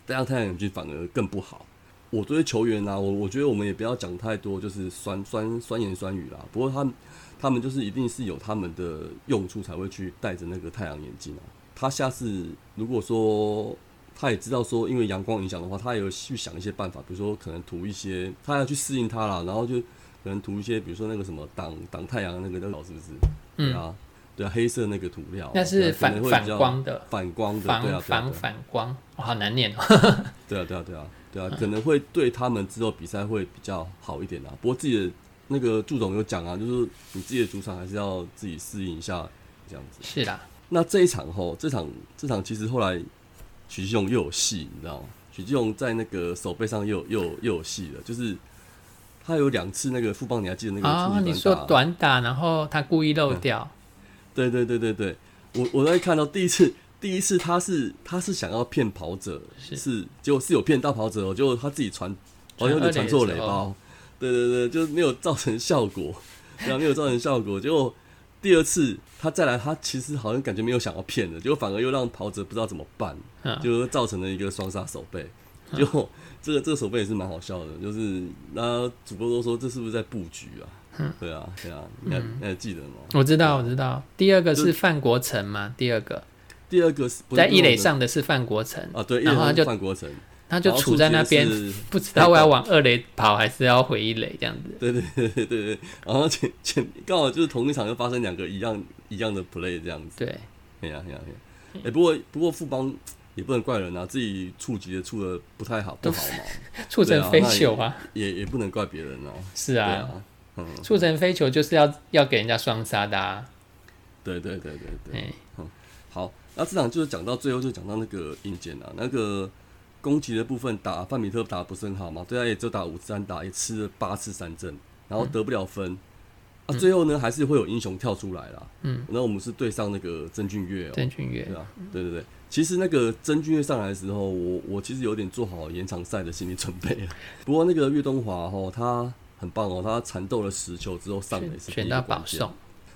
[SPEAKER 3] 戴上太阳眼镜反而更不好。我作为球员啊，我我觉得我们也不要讲太多，就是酸酸酸言酸语啦。不过他们他们就是一定是有他们的用处才会去戴着那个太阳眼镜啊。他下次如果说他也知道说，因为阳光影响的话，他也有去想一些办法，比如说可能涂一些，他要去适应它啦，然后就可能涂一些，比如说那个什么挡挡太阳的那个料，是不是？对
[SPEAKER 4] 嗯，
[SPEAKER 3] 啊，对啊，黑色那个涂料，
[SPEAKER 4] 那是反反光的，
[SPEAKER 3] 反光的，对
[SPEAKER 4] 防
[SPEAKER 3] 啊，对啊
[SPEAKER 4] 防
[SPEAKER 3] 对啊
[SPEAKER 4] 反光，哇好难念哦。
[SPEAKER 3] 对啊，对啊，对啊，对啊，可能会对他们之后比赛会比较好一点啊。不过自己的那个祝总有讲啊，就是你自己的主场还是要自己适应一下这样子。
[SPEAKER 4] 是啦，
[SPEAKER 3] 那这一场吼，这场这场其实后来许继勇又有戏，你知道吗？许继勇在那个手背上又有又有又有戏了，就是他有两次那个副帮，你还记得那个
[SPEAKER 4] 啊，你说短打，然后他故意漏掉，
[SPEAKER 3] 对对对对对，我我在看到第一次，第一次他是他是想要骗跑者，
[SPEAKER 4] 是
[SPEAKER 3] 结果是有骗到跑者哦，结果他自己传，好像有点传错雷包，对对对，就是没有造成效果，对啊，没有造成效果，结果第二次他再来，他其实好像感觉没有想要骗的，结果反而又让跑者不知道怎么办，
[SPEAKER 4] 嗯
[SPEAKER 3] 就造成了一个双杀手背。就这个这个手背也是蛮好笑的，就是那主播都说这是不是在布局啊？对啊对啊，你还你还记得吗？
[SPEAKER 4] 我知道我知道。第二个
[SPEAKER 3] 是
[SPEAKER 4] 范国成嘛，第二个
[SPEAKER 3] 第二个是不
[SPEAKER 4] 在一垒上的是范国成，
[SPEAKER 3] 啊，对，
[SPEAKER 4] 然后他就
[SPEAKER 3] 范国成，
[SPEAKER 4] 他就杵在那边不知道我 要往二垒跑还是要回一垒这样子。
[SPEAKER 3] 对对对对对对，然后前前刚好就是同一场又发生两个一样一样的 play 这样子，
[SPEAKER 4] 对，
[SPEAKER 3] 哎呀哎呀哎不过不过富邦也不能怪人啊，自己触及的触的不太好不好嘛，
[SPEAKER 4] 触成飞球啊，
[SPEAKER 3] 也也不能怪别人哦，
[SPEAKER 4] 是啊，
[SPEAKER 3] 嗯，
[SPEAKER 4] 触成飞球就是要要给人家双杀的啊，
[SPEAKER 3] 对对对对对，
[SPEAKER 4] 嗯，
[SPEAKER 3] 好，那这场就是讲到最后就讲到那个硬件啊，那个攻击的部分打范米特打不是很好嘛，对啊，也就打五次三打，也吃了八次三振，然后得不了分。啊，最后呢还是会有英雄跳出来啦。
[SPEAKER 4] 嗯，
[SPEAKER 3] 那我们是对上那个曾俊岳哦、
[SPEAKER 4] 曾俊岳
[SPEAKER 3] 对啊，对对对。其实那个曾俊岳上来的时候，我我其实有点做好延长赛的心理准备了。不过那个岳东华哦，他很棒哦，他缠斗了十球之后上垒是第
[SPEAKER 4] 选
[SPEAKER 3] 一个关键
[SPEAKER 4] 到保送，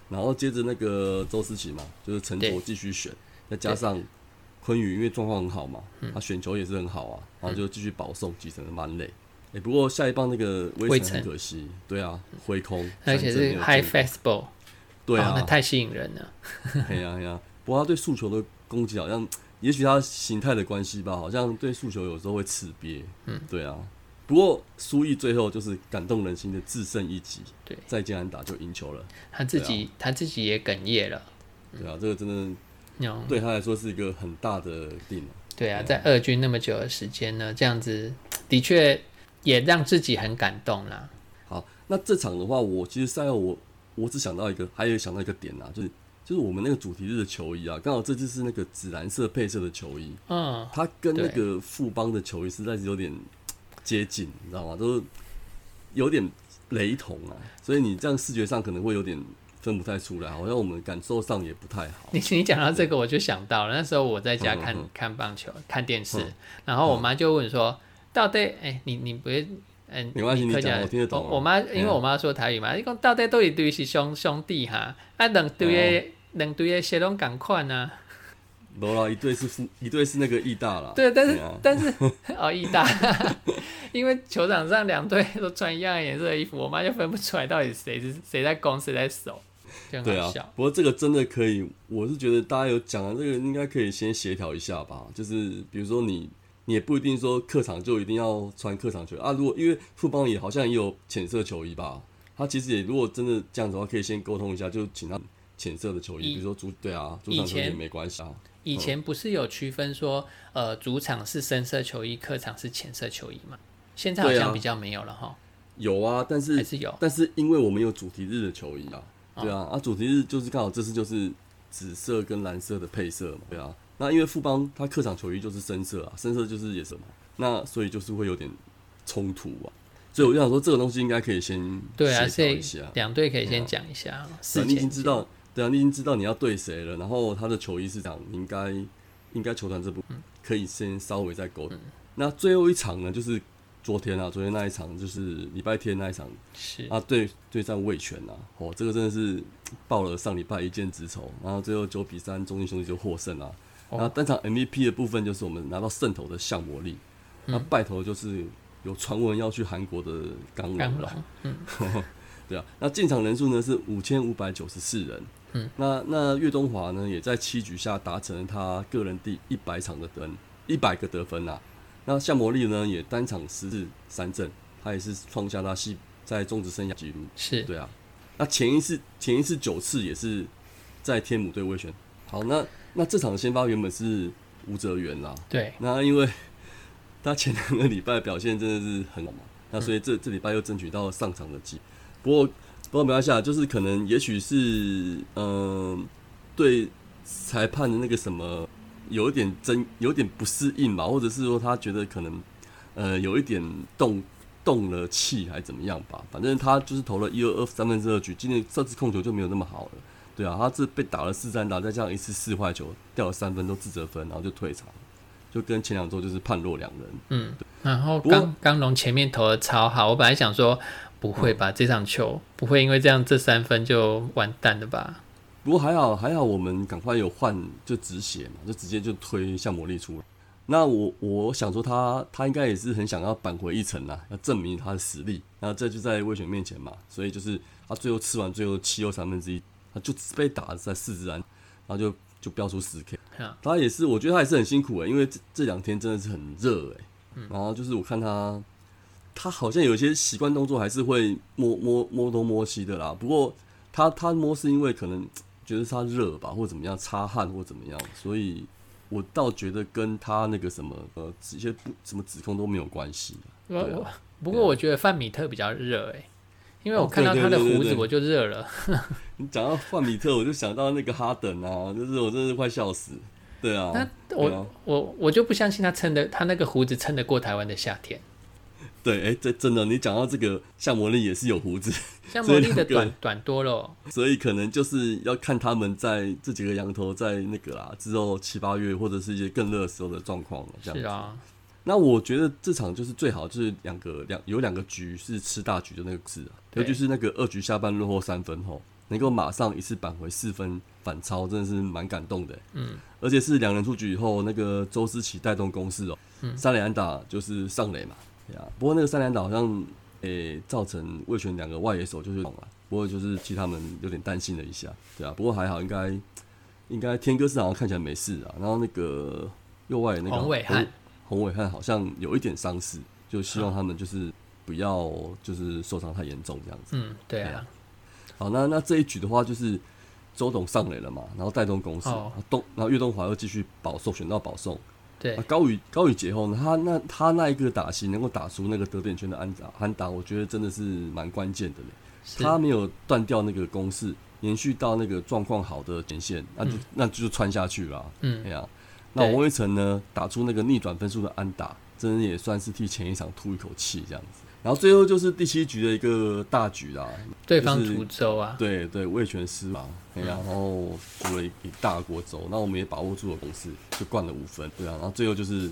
[SPEAKER 3] 然后接着那个周思琪嘛，就是陈卓继续选，再加上昆宇，因为状况很好嘛，
[SPEAKER 4] 嗯
[SPEAKER 3] 他选球也是很好啊，然后就继续保送，继承了满垒。哎、不过下一棒那个威
[SPEAKER 4] 威
[SPEAKER 3] 城很可惜，对啊，挥空，
[SPEAKER 4] 而且是 high fastball，
[SPEAKER 3] 对啊
[SPEAKER 4] 太吸引人了。
[SPEAKER 3] 嘿呀嘿呀。不过他对速球的攻击好像，也许他形态的关系吧，好像对速球有时候会吃瘪。嗯，对啊。不过苏毅最后就是感动人心的制胜一击，
[SPEAKER 4] 对
[SPEAKER 3] 再见难打就赢球了。
[SPEAKER 4] 他自己他自己也哽咽了，
[SPEAKER 3] 对啊，这个真的
[SPEAKER 4] 有
[SPEAKER 3] 对他来说是一个很大的定啊。
[SPEAKER 4] 对啊，在二军那么久的时间呢，这样子的确也让自己很感动啦。
[SPEAKER 3] 好，那这场的话，我其实赛后我我只想到一个，还有想到一个点啊，就是就是我们那个主题日的球衣啊，刚好这就是那个紫蓝色配色的球衣，
[SPEAKER 4] 嗯，
[SPEAKER 3] 它跟那个富邦的球衣实在是有点接近，你知道吗？都是有点雷同啊，所以你这样视觉上可能会有点分不太出来，好像我们感受上也不太好。
[SPEAKER 4] 你你讲到这个，我就想到了，那时候我在家看、
[SPEAKER 3] 嗯嗯嗯
[SPEAKER 4] 看棒球，看电视，
[SPEAKER 3] 嗯
[SPEAKER 4] 然后我妈就问说，到底哎、你你不会。嗯，
[SPEAKER 3] 没关系你讲我听得懂啊
[SPEAKER 4] 我我妈因为
[SPEAKER 3] 嗯
[SPEAKER 4] 我妈说台语嘛，你讲到底都一堆是兄兄弟哈，啊两堆
[SPEAKER 3] 哦
[SPEAKER 4] 的两堆的血拢赶快呢。
[SPEAKER 3] 罗拉一队是富，一对是那个义大啦。
[SPEAKER 4] 对，但是、
[SPEAKER 3] 啊
[SPEAKER 4] 但是 哦，义大，因为球场上两队都穿一样的颜色的衣服，我妈就分不出来到底谁是谁在攻谁在守，就
[SPEAKER 3] 对啊不过这个真的可以，我是觉得大家有讲的，这个应该可以先协调一下吧。就是比如说你，你也不一定说客场就一定要穿客场球啊。如果因为富邦也好像也有浅色球衣吧，他其实也如果真的这样子的话，可以先沟通一下，就请他浅色的球衣，比如说主对啊，主场球衣也没关系啊。
[SPEAKER 4] 以前不是有区分说，呃，主场是深色球衣，客场是浅色球衣嘛？现在好像比较没有了哈，
[SPEAKER 3] 有啊，但是
[SPEAKER 4] 还是有。
[SPEAKER 3] 但是因为我们有主题日的球衣啊，
[SPEAKER 4] 哦
[SPEAKER 3] 对啊，啊主题日就是刚好这次就是紫色跟蓝色的配色嘛，对啊。那因为富邦他客场球衣就是深色啊，深色就是也什么，那所以就是会有点冲突啊。所以我就想说，这个东西应该可以先
[SPEAKER 4] 对啊，所以
[SPEAKER 3] 协调一下。
[SPEAKER 4] 两队可以先讲一下是
[SPEAKER 3] 啊你已经知道，对啊，你已经知道你要对谁了，然后他的球衣是这样，你应该应该球团这部
[SPEAKER 4] 嗯
[SPEAKER 3] 可以先稍微再沟通。那最后一场呢，就是昨天啊，昨天那一场就是礼拜天那一场。
[SPEAKER 4] 是。
[SPEAKER 3] 啊，对对战魏权啊，哦，这个真的是报了上礼拜一箭之仇，然后最后九比三，中信兄弟就获胜啊。
[SPEAKER 4] 哦。
[SPEAKER 3] 然后单场 MVP 的部分就是我们拿到胜投的向魔力，
[SPEAKER 4] 嗯。
[SPEAKER 3] 那败投就是有传闻要去韩国的刚
[SPEAKER 4] 刚
[SPEAKER 3] 龙啊
[SPEAKER 4] 龙，嗯，
[SPEAKER 3] 对啊，那进场人数呢是五千五百九十四人。
[SPEAKER 4] 嗯，
[SPEAKER 3] 那那岳东华呢也在七局下达成他个人第一百场的得一百个得分啊。那夏魔力呢也单场十次三振，他也是创下他系在中职生涯纪录。
[SPEAKER 4] 是
[SPEAKER 3] 对啊，那前一次前一次九次也是在天母队卫选。好，那那这场先发原本是吴哲源啦，
[SPEAKER 4] 对，
[SPEAKER 3] 那因为他前两个礼拜表现真的是很好嘛，那所以这这礼拜又争取到上场的机。不过不过没关系啊，就是可能也许是嗯、对裁判的那个什么有一点真，有点不适应吧，或者是说他觉得可能呃有一点动动了气还怎么样吧，反正他就是投了一二二三分之二局，今天这次控球就没有那么好了。对啊，他这被打了四三打，再加上一次四坏球掉了三分都自责分，然后就退场，就跟前两周就是判若两人。
[SPEAKER 4] 嗯，然后刚刚龙前面投的超好，我本来想说不会吧，这场球不会因为这样这三分就完蛋了吧？
[SPEAKER 3] 不过还好，还好我们赶快有换就止血嘛，就直接就推向魔力出来。那我我想说他他应该也是很想要扳回一城呐，要证明他的实力。那这就在魏选面前嘛，所以就是他最后吃完最后七又三分之一，他就只被打在四肢安，然后就就飙出十 K。他也是，我觉得他也是很辛苦诶、因为这这两天真的是很热诶、然后就是我看他，他好像有些习惯动作还是会摸摸摸东摸西的啦。不过他他摸是因为可能觉得他热吧，或怎么样擦汗或怎么样，所以我倒觉得跟他那个什么呃一些不什么指控都没有关系。
[SPEAKER 4] 不过我觉得范米特比较热哎、因为
[SPEAKER 3] 哦
[SPEAKER 4] 我看到他的胡子我就热了。
[SPEAKER 3] 你讲到范米特，我就想到那个哈登啊，就是我真的是快笑死。对啊，
[SPEAKER 4] 那我我我就不相信他撑的，他那个胡子撑得过台湾的夏天。
[SPEAKER 3] 对，哎、这真的，你讲到这个夏魔力也是有胡子，
[SPEAKER 4] 像魔力的短短多了哦，
[SPEAKER 3] 所以可能就是要看他们在这几个羊头在那个啦之后七八月或者是一些更热的时候的状况了这样子。
[SPEAKER 4] 是啊，
[SPEAKER 3] 那我觉得这场就是最好就是两个两有两个局是吃大局的那个字啊，
[SPEAKER 4] 对
[SPEAKER 3] 尤其是那个二局下半落后三分后，能够马上一次扳回四分反超，真的是蛮感动的。
[SPEAKER 4] 嗯，
[SPEAKER 3] 而且是两人出局以后，那个周思齐带动攻势哦，
[SPEAKER 4] 嗯
[SPEAKER 3] 三垒安打就是上垒嘛，对啊。不过那个三垒安打好像诶、造成魏权两个外野手就是了，不过就是替他们有点担心了一下，对啊。不过还好，应该应该天哥是好像看起来没事啊，然后那个右外野那个
[SPEAKER 4] 洪伟汉
[SPEAKER 3] 洪伟汉好像有一点伤势，就希望他们就是不要就是受伤太严重这样子。
[SPEAKER 4] 嗯，对
[SPEAKER 3] 对啊
[SPEAKER 4] 啊，
[SPEAKER 3] 好，那那这一局的话就是周董上垒了嘛，然后带动攻势，
[SPEAKER 4] 哦
[SPEAKER 3] 啊东然后岳东华又继续保送，选到保送。
[SPEAKER 4] 对
[SPEAKER 3] 啊，高宇高宇杰后呢，他那他那一个打席能够打出那个得点圈的安打安打，我觉得真的是蛮关键的嘞。他没有断掉那个攻势，延续到那个状况好的前线，那就、那就穿下去了啊。
[SPEAKER 4] 嗯
[SPEAKER 3] 对呀、那
[SPEAKER 4] 对
[SPEAKER 3] 王威成呢，打出那个逆转分数的安打，真的也算是替前一场吐一口气这样子。然后最后就是第七局的一个大局啦，
[SPEAKER 4] 对方
[SPEAKER 3] 就是
[SPEAKER 4] 滁州啊，
[SPEAKER 3] 对对，魏全师嘛，然后输了一一大锅粥，那我们也把握住了攻势，就灌了五分，对啊，然后最后就是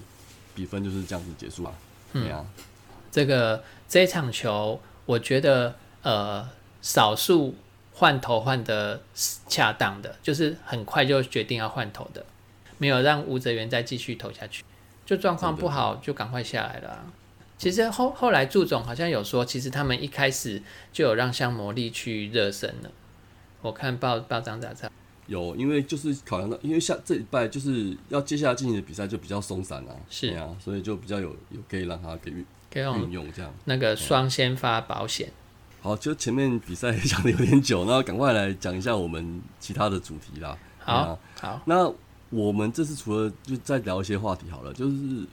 [SPEAKER 3] 比分就是这样子结束嘛，对
[SPEAKER 4] 嗯、这个这一场球，我觉得呃，少数换头换的恰当的，就是很快就决定要换头的，没有让吴泽源再继续投下去，就状况不好就赶快下来了啊、其实后后来祝总好像有说，其实他们一开始就有让向魔力去热身了。我看报报章杂志，
[SPEAKER 3] 有，因为就是考量到，因为下这礼拜就是要接下来进行的比赛就比较松散啊，
[SPEAKER 4] 是
[SPEAKER 3] 啊，所以就比较有有可以让他给运运
[SPEAKER 4] 给我们
[SPEAKER 3] 用这样。
[SPEAKER 4] 那个双先发保险，
[SPEAKER 3] 好，就前面比赛讲的有点久，那赶快来讲一下我们其他的主题啦。
[SPEAKER 4] 好，好，
[SPEAKER 3] 那我们这次除了就再聊一些话题好了，就是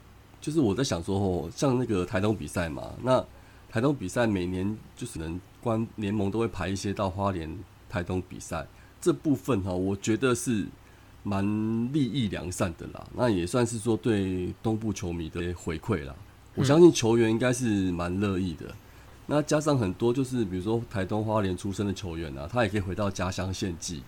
[SPEAKER 3] 就是我在想说哦，像那个台东比赛嘛，那台东比赛每年就是能关联盟都会排一些到花莲台东比赛，这部分哈，我觉得是蛮利益良善的啦，那也算是说对东部球迷的回馈啦。我相信球员应该是蛮乐意的。那加上很多就是比如说台东花莲出身的球员啊，他也可以回到家乡献祭，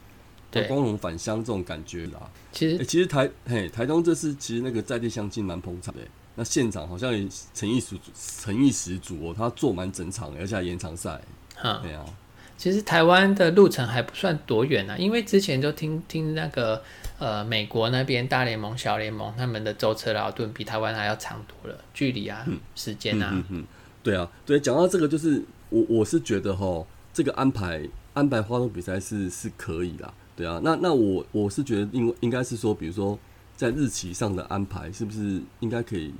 [SPEAKER 4] 对
[SPEAKER 3] 光荣返乡这种感觉啦。欸、
[SPEAKER 4] 其实
[SPEAKER 3] 其实台嘿台东这次其实那个在地乡亲蛮捧场的欸、那现场好像也诚意十足，诚意十足哦，他坐满整场，而且还延长赛，
[SPEAKER 4] 哈，
[SPEAKER 3] 对啊，
[SPEAKER 4] 其实台湾的路程还不算多远啊，因为之前就听听那个呃美国那边大联盟、小联盟他们的舟车劳顿比台湾还要长多了，距离啊、时间啊，
[SPEAKER 3] 嗯嗯，对啊，对，讲到这个，就是我我是觉得哈，这个安排安排花东比赛是是可以啦，对啊，那那我我是觉得应应该是说，比如说在日期上的安排，是不是应该可以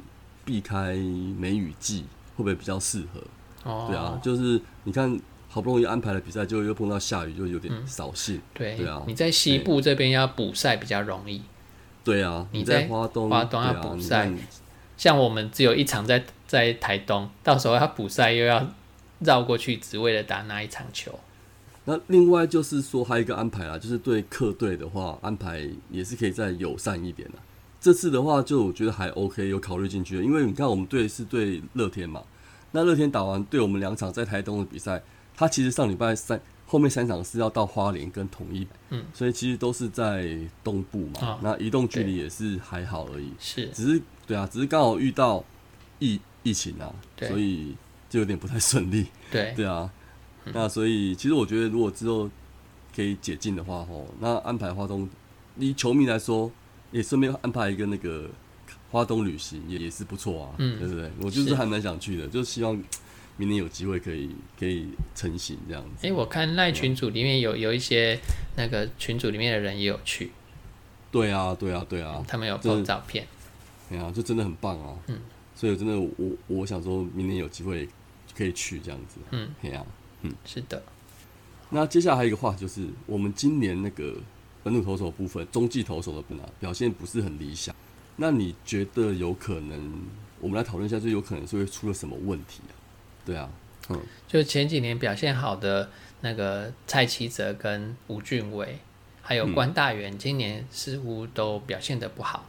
[SPEAKER 3] 避开梅雨季，会不会比较适合？
[SPEAKER 4] 哦，
[SPEAKER 3] 对啊，就是你看好不容易安排了比赛，就又碰到下雨，就有点扫兴。
[SPEAKER 4] 对，
[SPEAKER 3] 对啊
[SPEAKER 4] 你在西部这边要补赛比较容易，
[SPEAKER 3] 对啊，
[SPEAKER 4] 你
[SPEAKER 3] 在
[SPEAKER 4] 在
[SPEAKER 3] 花东，
[SPEAKER 4] 花东要补赛像我们只有一场在在台东，到时候要补赛又要绕过去，只为了打那一场球。
[SPEAKER 3] 那另外就是说，还有一个安排啦，就是对客队的话，安排也是可以再友善一点啦。这次的话，就我觉得还 OK，有考虑进去的，因为你看我们队是对乐天嘛，那乐天打完对我们两场在台东的比赛，他其实上礼拜三后面三场是要到花莲跟统一，
[SPEAKER 4] 嗯，
[SPEAKER 3] 所以其实都是在东部嘛，
[SPEAKER 4] 啊。
[SPEAKER 3] 那移动距离也是还好而已，
[SPEAKER 4] 是，
[SPEAKER 3] 只是对啊，只是刚好遇到疫疫情啊，
[SPEAKER 4] 对。
[SPEAKER 3] 所以就有点不太顺利。
[SPEAKER 4] 对，
[SPEAKER 3] 对啊，那所以其实我觉得，如果之后可以解禁的话，吼，那安排花东，以球迷来说，也顺便安排一个那个花东旅行，也也是不错啊，
[SPEAKER 4] 嗯
[SPEAKER 3] 对不对？我就是
[SPEAKER 4] 是
[SPEAKER 3] 还蛮想去的，就是希望明年有机会可以可以成型这样子。
[SPEAKER 4] 诶，我看赖群组里面有有一些那个群组里面的人也有去，
[SPEAKER 3] 对啊，对啊，对啊，
[SPEAKER 4] 他们有拍照片。
[SPEAKER 3] 对啊、就真的很棒啊。
[SPEAKER 4] 嗯，
[SPEAKER 3] 所以真的我我想说明年有机会可以去这样子。
[SPEAKER 4] 嗯，
[SPEAKER 3] 哎呀、
[SPEAKER 4] 是的，
[SPEAKER 3] 那接下来还有一个话就是，我们今年那个本土投手部分、中继投手的部分啊，表现不是很理想。那你觉得有可能？我们来讨论一下，就有可能是会出了什么问题啊？对啊，嗯，
[SPEAKER 4] 就前几年表现好的那个蔡奇泽跟吴俊伟，还有
[SPEAKER 3] 嗯
[SPEAKER 4] 关大元，今年似乎都表现的不好。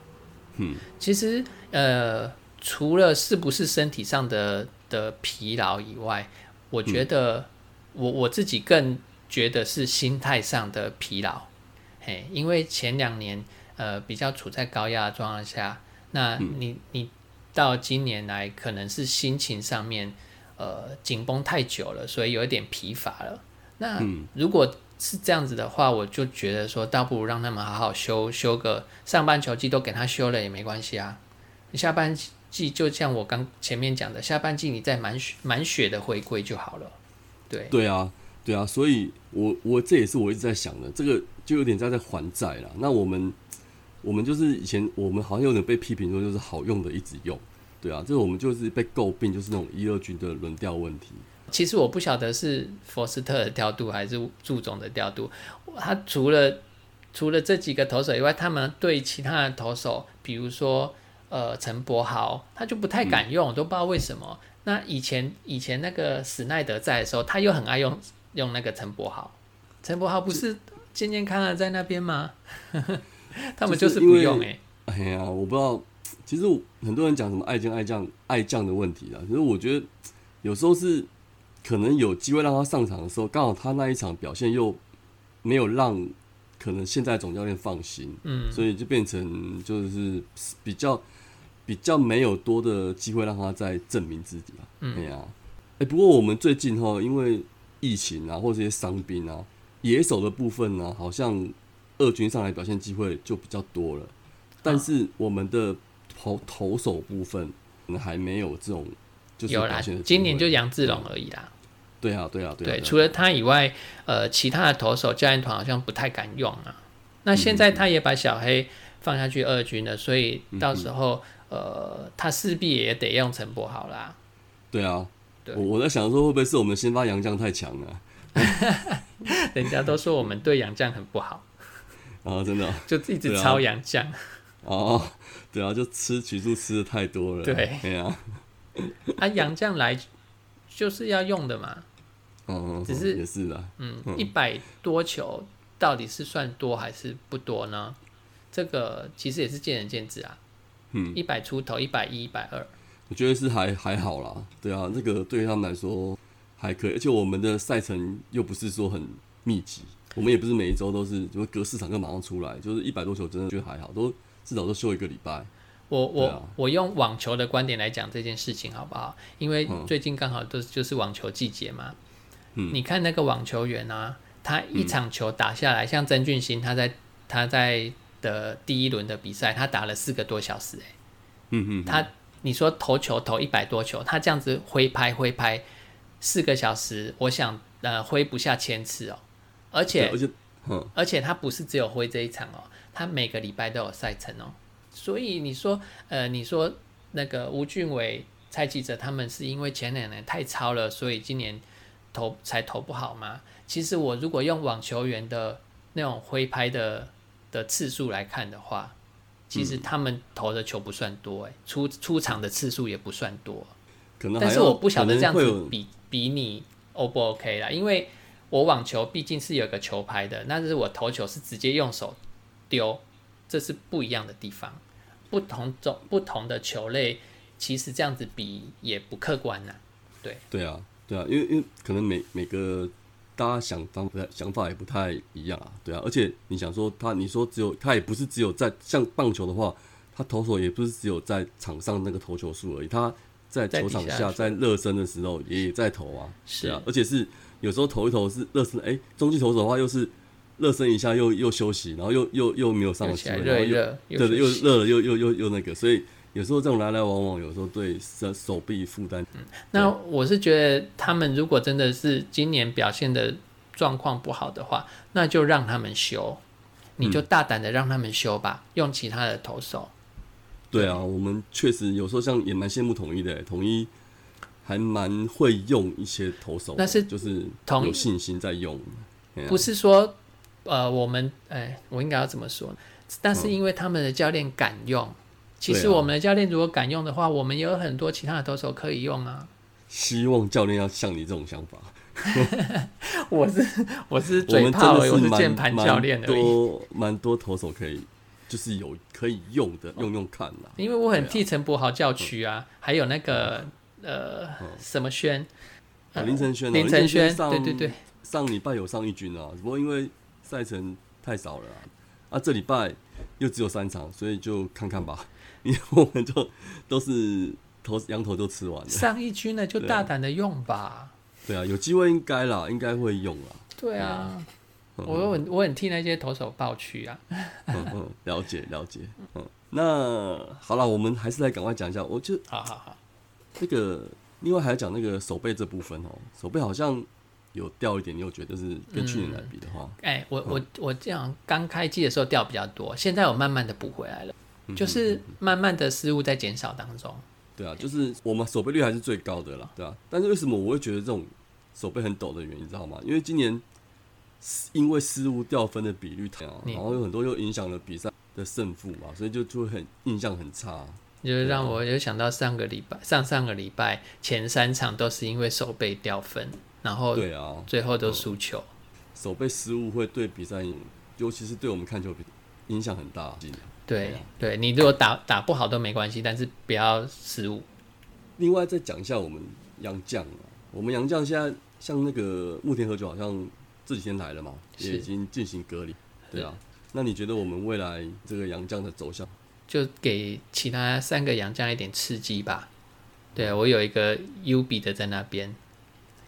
[SPEAKER 3] 嗯，
[SPEAKER 4] 其实呃，除了是不是身体上的的疲劳以外，我觉得我我自己更觉得是心态上的疲劳。嘿，因为前两年呃比较处在高压的状况下，那你你到今年来可能是心情上面呃紧绷太久了，所以有一点疲乏了。那
[SPEAKER 3] 嗯
[SPEAKER 4] 如果是这样子的话，我就觉得说，倒不如让他们好好休休个上半球季都给他休了也没关系啊。你下半季就像我刚前面讲的，下半季你再满血满血的回归就好了。对，
[SPEAKER 3] 对啊，对啊，所以我我这也是我一直在想的，这个就有点在在还债了。那我们我们就是以前我们好像有点被批评说就是好用的一直用，对啊，这个我们就是被诟病就是那种一二军的轮调问题。
[SPEAKER 4] 其实我不晓得是佛斯特的调度还是祝总的调度，他除了除了这几个投手以外，他们对其他的投手，比如说呃陈柏豪，他就不太敢用，我都不知道为什么。那以前以前那个史奈德在的时候，他又很爱用用那个陈柏豪，陈柏豪不是健健康康在那边吗？他们就是不用哎、
[SPEAKER 3] 哎呀，我不知道，其实很多人讲什么爱将爱将爱将的问题啦，其实我觉得有时候是可能有机会让他上场的时候，刚好他那一场表现又没有让可能现在总教练放心，
[SPEAKER 4] 嗯，
[SPEAKER 3] 所以就变成就是比较比较没有多的机会让他再证明自己了。
[SPEAKER 4] 嗯
[SPEAKER 3] 哎呀，哎，不过我们最近哈，因为疫情啊，或者这些伤兵啊，野手的部分呢、好像二军上来表现机会就比较多了，但是我们的投投手部分可能还没有这种就是
[SPEAKER 4] 有啦
[SPEAKER 3] 表现的，机
[SPEAKER 4] 今年就杨志龙而已啦。
[SPEAKER 3] 对啊，对啊，对啊，
[SPEAKER 4] 对，
[SPEAKER 3] 啊
[SPEAKER 4] 除了他以外，呃，其他的投手教练团好像不太敢用啊。那现在他也把小黑放下去二军了，所以到时候、呃，他势必也得用陈柏豪啦。
[SPEAKER 3] 对啊，
[SPEAKER 4] 对
[SPEAKER 3] 我我在想说，会不会是我们先发杨将太强了？
[SPEAKER 4] 人家都说我们对杨将很不好，
[SPEAKER 3] 啊，真的哦
[SPEAKER 4] 就一直抄洋将。
[SPEAKER 3] 哦，对啊，就吃曲数吃的太多了。
[SPEAKER 4] 对
[SPEAKER 3] 对啊，
[SPEAKER 4] 啊，杨将来就是要用的嘛。
[SPEAKER 3] 嗯，
[SPEAKER 4] 只是
[SPEAKER 3] 也是的，
[SPEAKER 4] 嗯，一百多球到底是算多还是不多呢？这个其实也是见仁见智啊。
[SPEAKER 3] 嗯，
[SPEAKER 4] 一百出头，一百一、一百二，
[SPEAKER 3] 我觉得是还还好啦。对啊，那个对他们来说还可以，而且我们的赛程又不是说很密集，我们也不是每一周都是就隔四场就马上出来，就是一百多球真的觉得还好，都至少都休一个礼拜。
[SPEAKER 4] 我我、
[SPEAKER 3] 啊
[SPEAKER 4] 我用网球的观点来讲这件事情好不好？因为
[SPEAKER 3] 嗯
[SPEAKER 4] 最近刚好都就是网球季节嘛。
[SPEAKER 3] 嗯
[SPEAKER 4] 你看那个网球员啊，他一场球打下来，像曾俊欣他在他在的第一轮的比赛，他打了四个多小时、欸，
[SPEAKER 3] 嗯嗯，
[SPEAKER 4] 他你说投球投一百多球，他这样子挥拍挥拍四个小时，我想呃挥不下千次哦，而且
[SPEAKER 3] 而且嗯，
[SPEAKER 4] 而且他不是只有挥这一场哦，他每个礼拜都有赛程哦。所以你说，呃，你说那个吴俊伟、蔡记者他们是因为前两年太超了，所以今年投才投不好吗？其实我如果用网球员的那种挥拍的的次数来看的话，其
[SPEAKER 3] 嗯
[SPEAKER 4] 实他们投的球不算多，哎，出出场的次数也不算多。
[SPEAKER 3] 可能
[SPEAKER 4] 但是我不晓得这样子比比你 O 不 OK 啦，因为我网球毕竟是有个球拍的，那是我投球是直接用手丢，这是不一样的地方。不同种不同的球类，其实这样子比也不客观呐。
[SPEAKER 3] 对对啊，对啊，因为因为可能每每个大家想方想法也不太一样啊，对啊，而且你想说他，你说只有他也不是只有在像棒球的话，他投手也不是只有在场上那个投球数而已，他在球场下
[SPEAKER 4] 在
[SPEAKER 3] 热身的时候也在投啊，
[SPEAKER 4] 是。
[SPEAKER 3] 啊，而且是有时候投一投是热身，哎、中继投手的话又是热身一下又又休息，然后又又又没有上
[SPEAKER 4] 热起来
[SPEAKER 3] 的机会，然后又
[SPEAKER 4] 热一热，
[SPEAKER 3] 对对，又热了又又又又那个，所以有时候这种来来往往，有时候对手手臂负担
[SPEAKER 4] 那我是觉得他们如果真的是今年表现的状况不好的话，那就让他们休，你
[SPEAKER 3] 嗯
[SPEAKER 4] 就大胆的让他们休吧，用其他的投手。
[SPEAKER 3] 对啊，我们确实有时候像也蛮羡慕统一的，统一还蛮会用一些投手的，
[SPEAKER 4] 那是
[SPEAKER 3] 就是有信心在用。
[SPEAKER 4] 不是说呃我们哎，我应该要怎么说？但
[SPEAKER 3] 嗯
[SPEAKER 4] 是因为他们的教练敢用，其实我们的教练如果敢用的话，我们也有很多其他的投手可以用啊。
[SPEAKER 3] 希望教练要像你这种想法，
[SPEAKER 4] 我是我是嘴炮我是键盘教练
[SPEAKER 3] 蛮
[SPEAKER 4] 而已。
[SPEAKER 3] 多蛮多投手可以，就是有可以用的，用用看啦。
[SPEAKER 4] 因为我很替陈柏豪叫屈啊，还有那个呃什么轩，
[SPEAKER 3] 啊林晨轩啊，
[SPEAKER 4] 林晨轩，
[SPEAKER 3] 上
[SPEAKER 4] 对对对，
[SPEAKER 3] 上礼拜有上一军啊，只不过因为赛程太少了啊，啊这礼拜又只有三场，所以就看看吧，因为我们就都是头羊头都吃完了。
[SPEAKER 4] 上一区呢就大胆的用吧。
[SPEAKER 3] 对啊，有机会应该啦，应该会用啊。
[SPEAKER 4] 对啊，
[SPEAKER 3] 嗯
[SPEAKER 4] 我很我很替那些投手抱屈啊。
[SPEAKER 3] 嗯嗯，了解了解。嗯，那好了，我们还是来赶快讲一下。我就
[SPEAKER 4] 好好好，
[SPEAKER 3] 这个，另外还要讲那个手背这部分哦，手背好像有掉一点，你有觉得是跟去年来比的话，
[SPEAKER 4] 哎，我
[SPEAKER 3] 嗯
[SPEAKER 4] 我我这样刚开季的时候掉比较多，现在我慢慢的补回来了，
[SPEAKER 3] 嗯
[SPEAKER 4] 就是慢慢的失误在减少当中。
[SPEAKER 3] 对啊，就是我们手背率还是最高的啦，对啊。但是为什么我会觉得这种手背很抖的原因，你知道吗？因为今年因为失误掉分的比率太高，然后有很多又影响了比赛的胜负嘛，所以就就会很印象很差。
[SPEAKER 4] 就是让我有想到上个礼拜、上上个礼拜前三场都是因为手背掉分，然后
[SPEAKER 3] 对啊，
[SPEAKER 4] 最后都输球。
[SPEAKER 3] 手背失误会对比赛，尤其是对我们看球比影响很大。
[SPEAKER 4] 对
[SPEAKER 3] 对
[SPEAKER 4] 你如果打打不好都没关系，但是不要失误。
[SPEAKER 3] 另外再讲一下我们杨绛啊，我们杨绛现在像那个木田和久好像这几天来了嘛，也已经进行隔离。对啊，那你觉得我们未来这个杨绛的走向？
[SPEAKER 4] 就给其他三个杨绛一点刺激吧。对我有一个 U B 的在那边，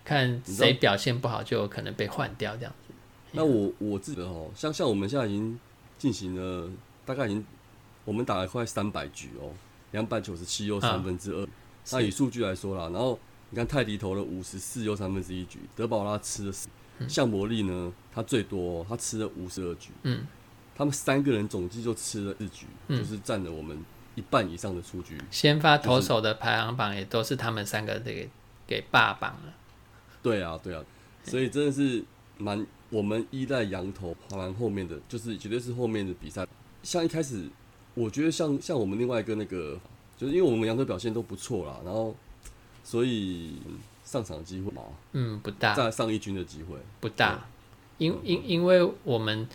[SPEAKER 4] 看谁表现不好就有可能被换掉这样子。
[SPEAKER 3] 那我我自己的哦，像像我们现在已经进行了大概已经我们打了快三百局哦，两百九十七又三分之二。那以数据来说啦，然后你看泰迪投了五十四又三分之一局，德保拉吃了十，向伯利呢他最多、哦、他吃了五十二局，
[SPEAKER 4] 嗯，
[SPEAKER 3] 他们三个人总计就吃了日局，
[SPEAKER 4] 嗯。
[SPEAKER 3] 就是占了我们一半以上的出局。
[SPEAKER 4] 先发投手的排行榜也都是他们三个这个给霸榜了。
[SPEAKER 3] 对啊，对啊，所以真的是蛮我们依赖羊头蛮后面的，就是绝对是后面的比赛。像一开始，我觉得像像我们另外一个那个，就是因为我们两队表现都不错啦，然后所以上场的机会嘛，
[SPEAKER 4] 嗯，不大，
[SPEAKER 3] 在上一军的机会，
[SPEAKER 4] 不大，因因因为我们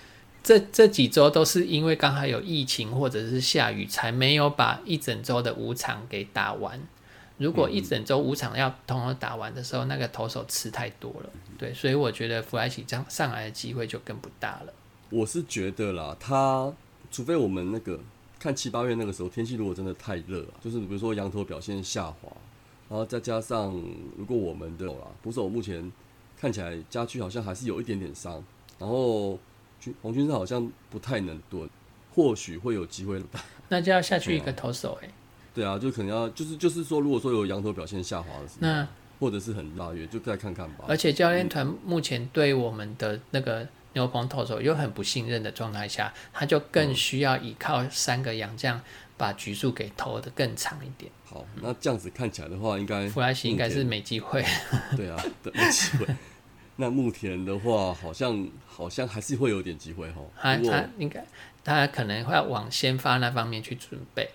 [SPEAKER 4] 这这几周都是因为刚好有疫情或者是下雨，才没有把一整周的五场给打完。如果一整周五场要通通打完的时候，那个投手吃太多了，对，所以我觉得弗莱奇这样上来的机会就更不大了。
[SPEAKER 3] 我是觉得啦，他除非我们那个看七八月那个时候天气如果真的太热啊，就是比如说羊头表现下滑，然后再加上如果我们的啦捕手目前看起来家驹好像还是有一点点伤，然后军黄军山好像不太能蹲，或许会有机会吧。
[SPEAKER 4] 那就要下去一个投手、欸，
[SPEAKER 3] 对啊，就可能要就是就是说，如果说有羊头表现下滑的时候，
[SPEAKER 4] 那
[SPEAKER 3] 或者是很拉远，就再看看吧。
[SPEAKER 4] 而且教练团目前对我们的那个牛棚投手又很不信任的状态下，他就更需要依靠三个洋将把局数给投的更长一点。
[SPEAKER 3] 好，那这样子看起来的话，应该
[SPEAKER 4] 弗莱西应该是没机会。
[SPEAKER 3] 对啊，对没机会。那牧田的话，好像好像还是会有点机会哈。
[SPEAKER 4] 他他应该他可能会往先发那方面去准备。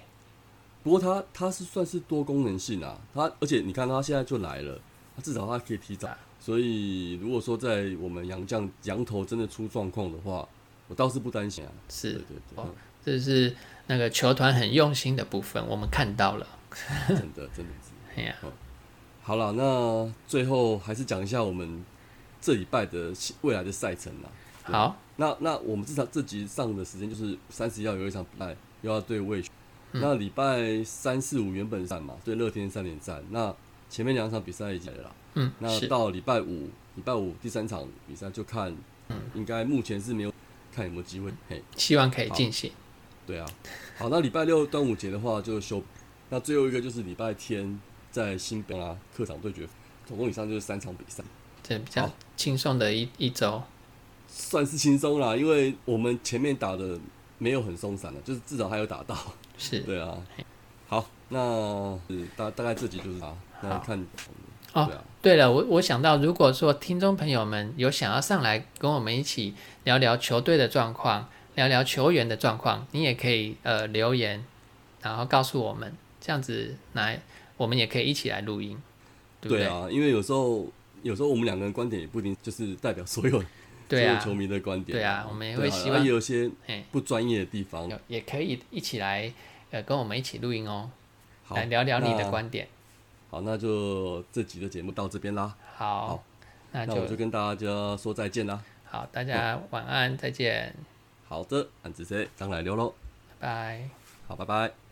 [SPEAKER 3] 不过他他是算是多功能性啊，他而且你看他现在就来了，他至少他可以提早。所以如果说在我们杨将羊头真的出状况的话，我倒是不担心啊。
[SPEAKER 4] 是
[SPEAKER 3] 对对对，
[SPEAKER 4] 哦这是那个球团很用心的部分，我们看到了。
[SPEAKER 3] 嗯真的真的是。
[SPEAKER 4] 哎呀，
[SPEAKER 3] 好了，那最后还是讲一下我们这礼拜的未来的赛程啦。
[SPEAKER 4] 好，
[SPEAKER 3] 那那我们至少这集上的时间就是三十要有一场比赛，又要对魏。
[SPEAKER 4] 嗯
[SPEAKER 3] 那礼拜三四五原本战嘛，对乐天三连战。那前面两场比赛已经来了啦。
[SPEAKER 4] 嗯，
[SPEAKER 3] 那到礼拜五，礼拜五第三场比赛就看，
[SPEAKER 4] 嗯
[SPEAKER 3] 应该目前是没有看有没有机会。嘿，
[SPEAKER 4] 希望可以进行。
[SPEAKER 3] 对啊。好，那礼拜六端午节的话就休。那最后一个就是礼拜天在新北啊客场对决，总共以上就是三场比赛。
[SPEAKER 4] 这比较轻松的一一周。
[SPEAKER 3] 算是轻松啦，因为我们前面打的没有很松散的，就是至少还有打到。
[SPEAKER 4] 是
[SPEAKER 3] 对啊，好，那是大大概这集就是啊，那看
[SPEAKER 4] 哦
[SPEAKER 3] 对啊，
[SPEAKER 4] 对了，我我想到，如果说听众朋友们有想要上来跟我们一起聊聊球队的状况，聊聊球员的状况，你也可以呃留言，然后告诉我们，这样子来我们也可以一起来录音，对不对？
[SPEAKER 3] 对啊，因为有时候有时候我们两个人观点也不一定就是代表所有
[SPEAKER 4] 对啊
[SPEAKER 3] 所有球迷的观点。
[SPEAKER 4] 对啊我们也会希望
[SPEAKER 3] 也有些
[SPEAKER 4] 哎，
[SPEAKER 3] 不专业的地方。
[SPEAKER 4] 也可以一起来呃跟我们一起录音哦，
[SPEAKER 3] 好，
[SPEAKER 4] 来聊聊你的观点。
[SPEAKER 3] 好，那就这集的节目到这边啦。
[SPEAKER 4] 好
[SPEAKER 3] 好，
[SPEAKER 4] 那
[SPEAKER 3] 那我就
[SPEAKER 4] 就
[SPEAKER 3] 跟大家说再见啦。
[SPEAKER 4] 好，大家晚安，再见，
[SPEAKER 3] 好的，俺子谁张来聊喽。
[SPEAKER 4] 拜拜。
[SPEAKER 3] 好，拜拜。